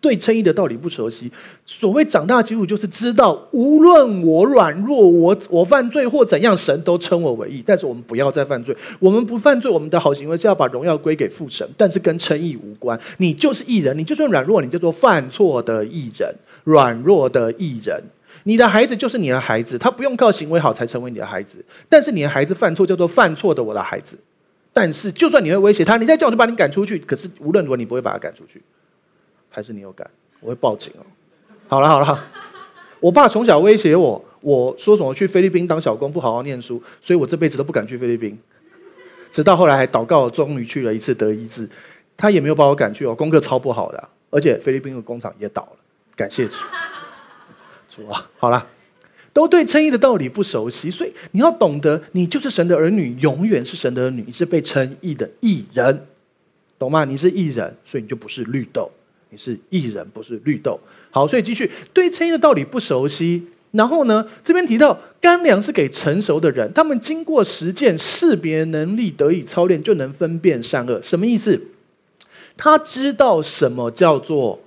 Speaker 1: 对称义的道理不熟悉，所谓长大的基督徒就是知道，无论我软弱，我我犯罪或怎样，神都称我为义。但是我们不要再犯罪，我们不犯罪，我们的好行为是要把荣耀归给父神，但是跟称义无关。你就是义人，你就算软弱，你叫做犯错的义人，软弱的义人。你的孩子就是你的孩子，他不用靠行为好才成为你的孩子。但是你的孩子犯错，叫做犯错的我的孩子。但是就算你会威胁他，你再叫我就把你赶出去。可是无论如何，你不会把他赶出去。还是你有感，我会报警哦。好了好了，我爸从小威胁我，我说什么去菲律宾当小工，不好好念书，所以我这辈子都不敢去菲律宾。直到后来还祷告，终于去了一次德意志，他也没有把我赶去哦，功课超不好的，而且菲律宾的工厂也倒了，感谢主。主啊，好了，都对称义的道理不熟悉，所以你要懂得，你就是神的儿女，永远是神的儿女，你是被称义的义人，懂吗？你是义人，所以你就不是绿豆。你是义人，不是绿豆。好，所以继续对称义的道理不熟悉。然后呢，这边提到干粮是给成熟的人，他们经过实践，识别能力得以操练，就能分辨善恶。什么意思？他知道什么叫做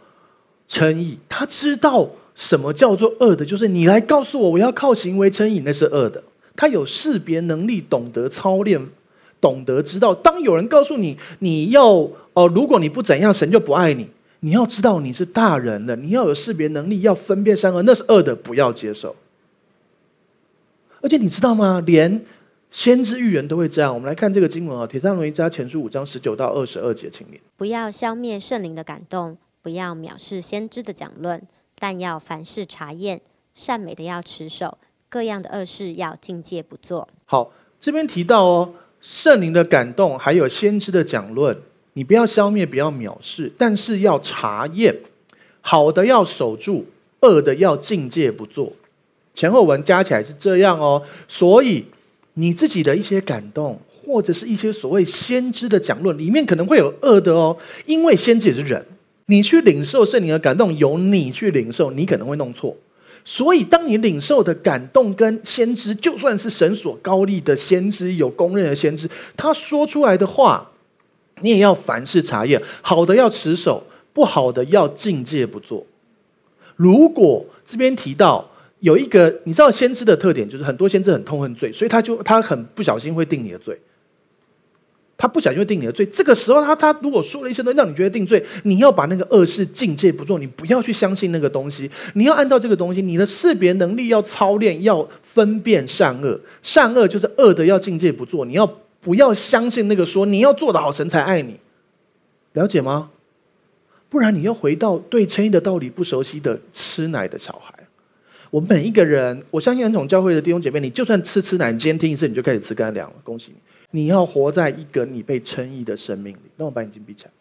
Speaker 1: 称义，他知道什么叫做恶的。就是你来告诉我，我要靠行为称义，那是恶的。他有识别能力，懂得操练，懂得知道。当有人告诉你，你要哦、呃，如果你不怎样，神就不爱你。你要知道你是大人了，你要有识别能力，要分辨善恶，那是恶的，不要接受。而且你知道吗？连先知预言都会这样。我们来看这个经文啊，《帖撒罗一家前书》五章十九到二十二节，请念。
Speaker 2: 不要消灭圣灵的感动，不要藐视先知的讲论，但要凡事查验，善美的要持守，各样的恶事要禁戒不做。
Speaker 1: 好，这边提到哦，圣灵的感动，还有先知的讲论。你不要消灭，不要藐视，但是要查验，好的要守住，恶的要禁戒不做。前后文加起来是这样哦。所以你自己的一些感动，或者是一些所谓先知的讲论，里面可能会有恶的哦。因为先知也是人，你去领受圣灵的感动，由你去领受，你可能会弄错。所以当你领受的感动跟先知，就算是神所高立的先知，有公认的先知，他说出来的话。你也要凡事查验，好的要持守，不好的要禁戒不做。如果这边提到有一个，你知道先知的特点就是很多先知很痛恨罪，所以他就他很不小心会定你的罪。他不小心会定你的罪，这个时候他他如果说了一些东西让你觉得定罪，你要把那个恶事禁戒不做，你不要去相信那个东西，你要按照这个东西，你的识别能力要操练，要分辨善恶，善恶就是恶的要禁戒不做，你要。不要相信那个说你要做的好，神才爱你，了解吗？不然你又回到对称义的道理不熟悉的吃奶的小孩。我们每一个人，我相信恩宠教会的弟兄姐妹，你就算吃吃奶，你今天听一次你就开始吃干粮了，恭喜你！你要活在一个你被称义的生命里。让我把眼睛闭起来。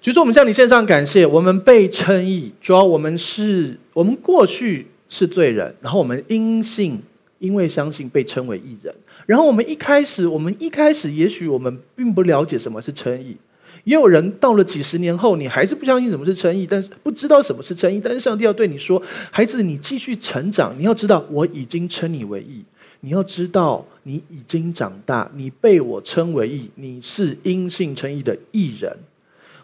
Speaker 1: 所以说，我们向你献上感谢，我们被称义，主要我们是我们过去是罪人，然后我们因信。因为相信被称为义人。然后我们一开始，我们一开始也许我们并不了解什么是称义。也有人到了几十年后，你还是不相信什么是称义，但是不知道什么是称义。但是上帝要对你说：“孩子，你继续成长，你要知道我已经称你为义。你要知道你已经长大，你被我称为义，你是因信称义的义人。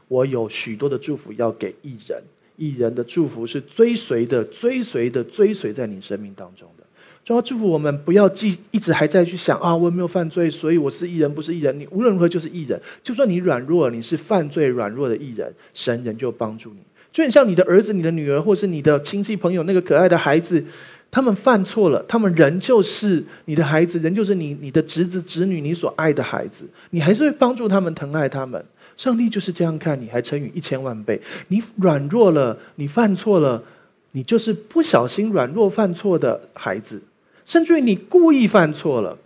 Speaker 1: 我有许多的祝福要给义人，义人的祝福是追随的，追随的，追随在你生命当中的。”主要祝福我们，不要记一直还在去想啊，我没有犯罪，所以我是艺人，不是艺人。你无论如何就是艺人。就算你软弱，你是犯罪软弱的艺人，神人就帮助你。就像你的儿子、你的女儿，或是你的亲戚朋友那个可爱的孩子，他们犯错了，他们仍旧是你的孩子，仍旧是你你的侄子侄女，你所爱的孩子，你还是会帮助他们，疼爱他们。上帝就是这样看你，还乘以一千万倍。你软弱了，你犯错了，你就是不小心软弱犯错的孩子。甚至于你故意犯错了，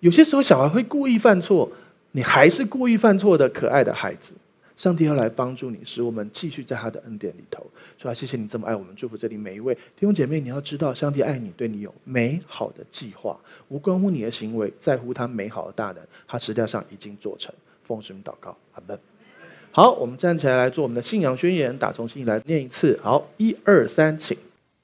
Speaker 1: 有些时候小孩会故意犯错，你还是故意犯错的可爱的孩子。上帝要来帮助你，使我们继续在他的恩典里头。说啊，谢谢你这么爱我们，祝福这里每一位弟兄姐妹。你要知道，上帝爱你，对你有美好的计划，无关乎你的行为，在乎他美好的大能，他实际上已经做成。奉神祷告，阿门。好，我们站起来来做我们的信仰宣言，打从心里来念一次。好，一二三，请。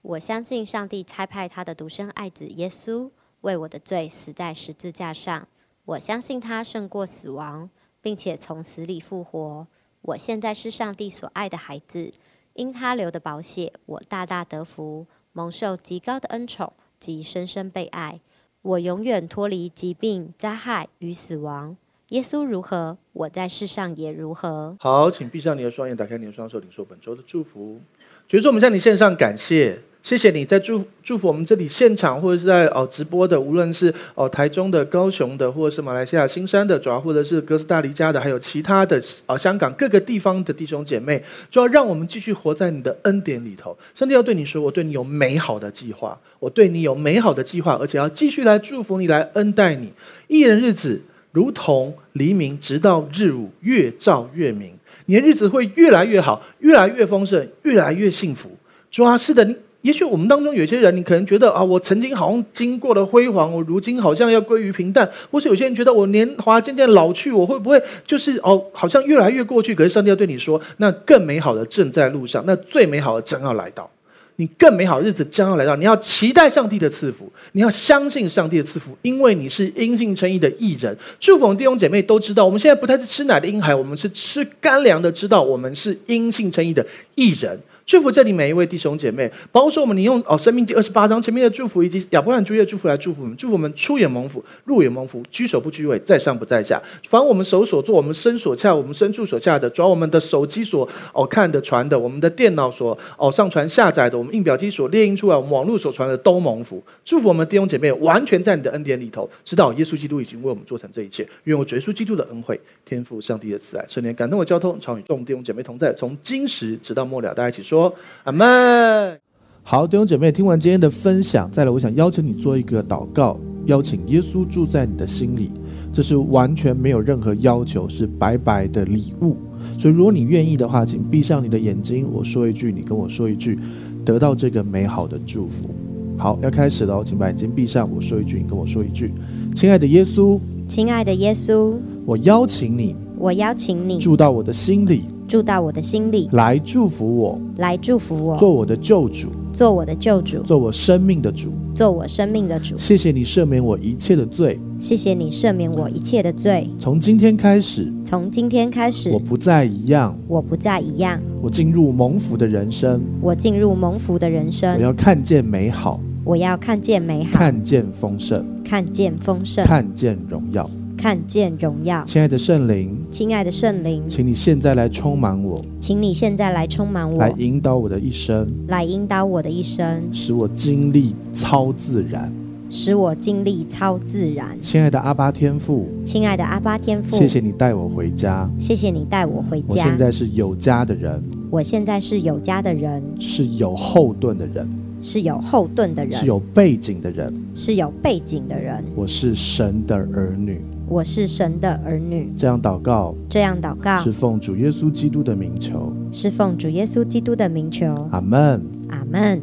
Speaker 2: 我相信上帝差派他的独生爱子耶稣为我的罪死在十字架上。我相信他胜过死亡，并且从死里复活。我现在是上帝所爱的孩子，因他流的宝血，我大大得福，蒙受极高的恩宠及深深被爱。我永远脱离疾病、灾害与死亡。耶稣如何，我在世上也如何。
Speaker 1: 好，请闭上你的双眼，打开你的双手，领受本周的祝福。所以说，我们向你献上感谢。谢谢你在祝祝福我们这里现场或者是在哦直播的，无论是哦台中的、高雄的，或者是马来西亚新山的，主要或者是哥斯达黎加的，还有其他的哦香港各个地方的弟兄姐妹，主要让我们继续活在你的恩典里头。上帝要对你说，我对你有美好的计划，我对你有美好的计划，而且要继续来祝福你，来恩待你。一人日子如同黎明，直到日午，越照越明。你的日子会越来越好，越来越丰盛，越来越幸福。主啊，是的，你。也许我们当中有些人，你可能觉得啊，我曾经好像经过了辉煌，我如今好像要归于平淡；或是有些人觉得我年华渐渐老去，我会不会就是哦，好像越来越过去？可是上帝要对你说，那更美好的正在路上，那最美好的将要来到，你更美好的日子将要来到。你要期待上帝的赐福，你要相信上帝的赐福，因为你是因信称义的义人。祝福弟兄姐妹都知道，我们现在不再是吃奶的婴孩，我们是吃干粮的，知道我们是因信称义的义人。祝福这里每一位弟兄姐妹，包括说我们，你用哦《生命第》二十八章前面的祝福，以及亚伯兰主义的祝福来祝福我们，祝福我们出也蒙福，入也蒙福，居首不居尾，在上不在下。凡我们手所做，我们身所恰，我们身处所恰的，主要我们的手机所哦看的传的，我们的电脑所哦上传下载的，我们印表机所列印出来，我们网络所传的都蒙福。祝福我们弟兄姐妹完全在你的恩典里头，知道耶稣基督已经为我们做成这一切。愿我耶稣基督的恩惠、天赋上帝的慈爱、圣灵感动的交通，常与众弟兄姐妹同在，从今时直到末了。大家一起说。阿门。好，弟兄姐妹，听完今天的分享，再来，我想邀请你做一个祷告，邀请耶稣住在你的心里。这是完全没有任何要求，是白白的礼物。所以，如果你愿意的话，请闭上你的眼睛，我说一句，你跟我说一句，得到这个美好的祝福。好，要开始了，请把眼睛闭上，我说一句，你跟我说一句，亲爱的耶稣，
Speaker 2: 亲爱的耶稣，
Speaker 1: 我邀请你，
Speaker 2: 我邀请你
Speaker 1: 住到我的心里。
Speaker 2: 住到我的心里，
Speaker 1: 来祝福我，
Speaker 2: 来祝福我，
Speaker 1: 做我的救主，
Speaker 2: 做我的救主，
Speaker 1: 做我生命的主，
Speaker 2: 做我生命的主。
Speaker 1: 谢谢你赦免我一切的罪，
Speaker 2: 谢谢你赦免我一切的罪。
Speaker 1: 从今天开始，
Speaker 2: 从今天开始，
Speaker 1: 我不再一样，
Speaker 2: 我不再一样。
Speaker 1: 我进入蒙福的人生，
Speaker 2: 我进入蒙福的人生。
Speaker 1: 我要看见美好，
Speaker 2: 我要看见美好，
Speaker 1: 看见丰盛，
Speaker 2: 看见丰盛，
Speaker 1: 看见荣耀。
Speaker 2: 看见荣耀，
Speaker 1: 亲爱的圣灵，
Speaker 2: 亲爱的圣灵，
Speaker 1: 请你现在来充满我，
Speaker 2: 请你现在来充满我，
Speaker 1: 来引导我的一生，
Speaker 2: 来引导我的一生，
Speaker 1: 使我经历超自然，
Speaker 2: 使我经历超自然。
Speaker 1: 亲爱的阿巴天父，
Speaker 2: 亲爱的阿巴天父，
Speaker 1: 谢谢你带我回家，
Speaker 2: 谢谢你带我回家。
Speaker 1: 我现在是有家的人，
Speaker 2: 我现在是有家的人，
Speaker 1: 是有后盾的人，
Speaker 2: 是有后盾的人，
Speaker 1: 是有背景的人，
Speaker 2: 是有背景的人。
Speaker 1: 我是神的儿女。
Speaker 2: 我是神的儿女，
Speaker 1: 这样祷告，
Speaker 2: 这样祷告，
Speaker 1: 是奉主耶稣基督的名求，
Speaker 2: 是奉主耶稣基督的名求。
Speaker 1: 阿门，
Speaker 2: 阿门。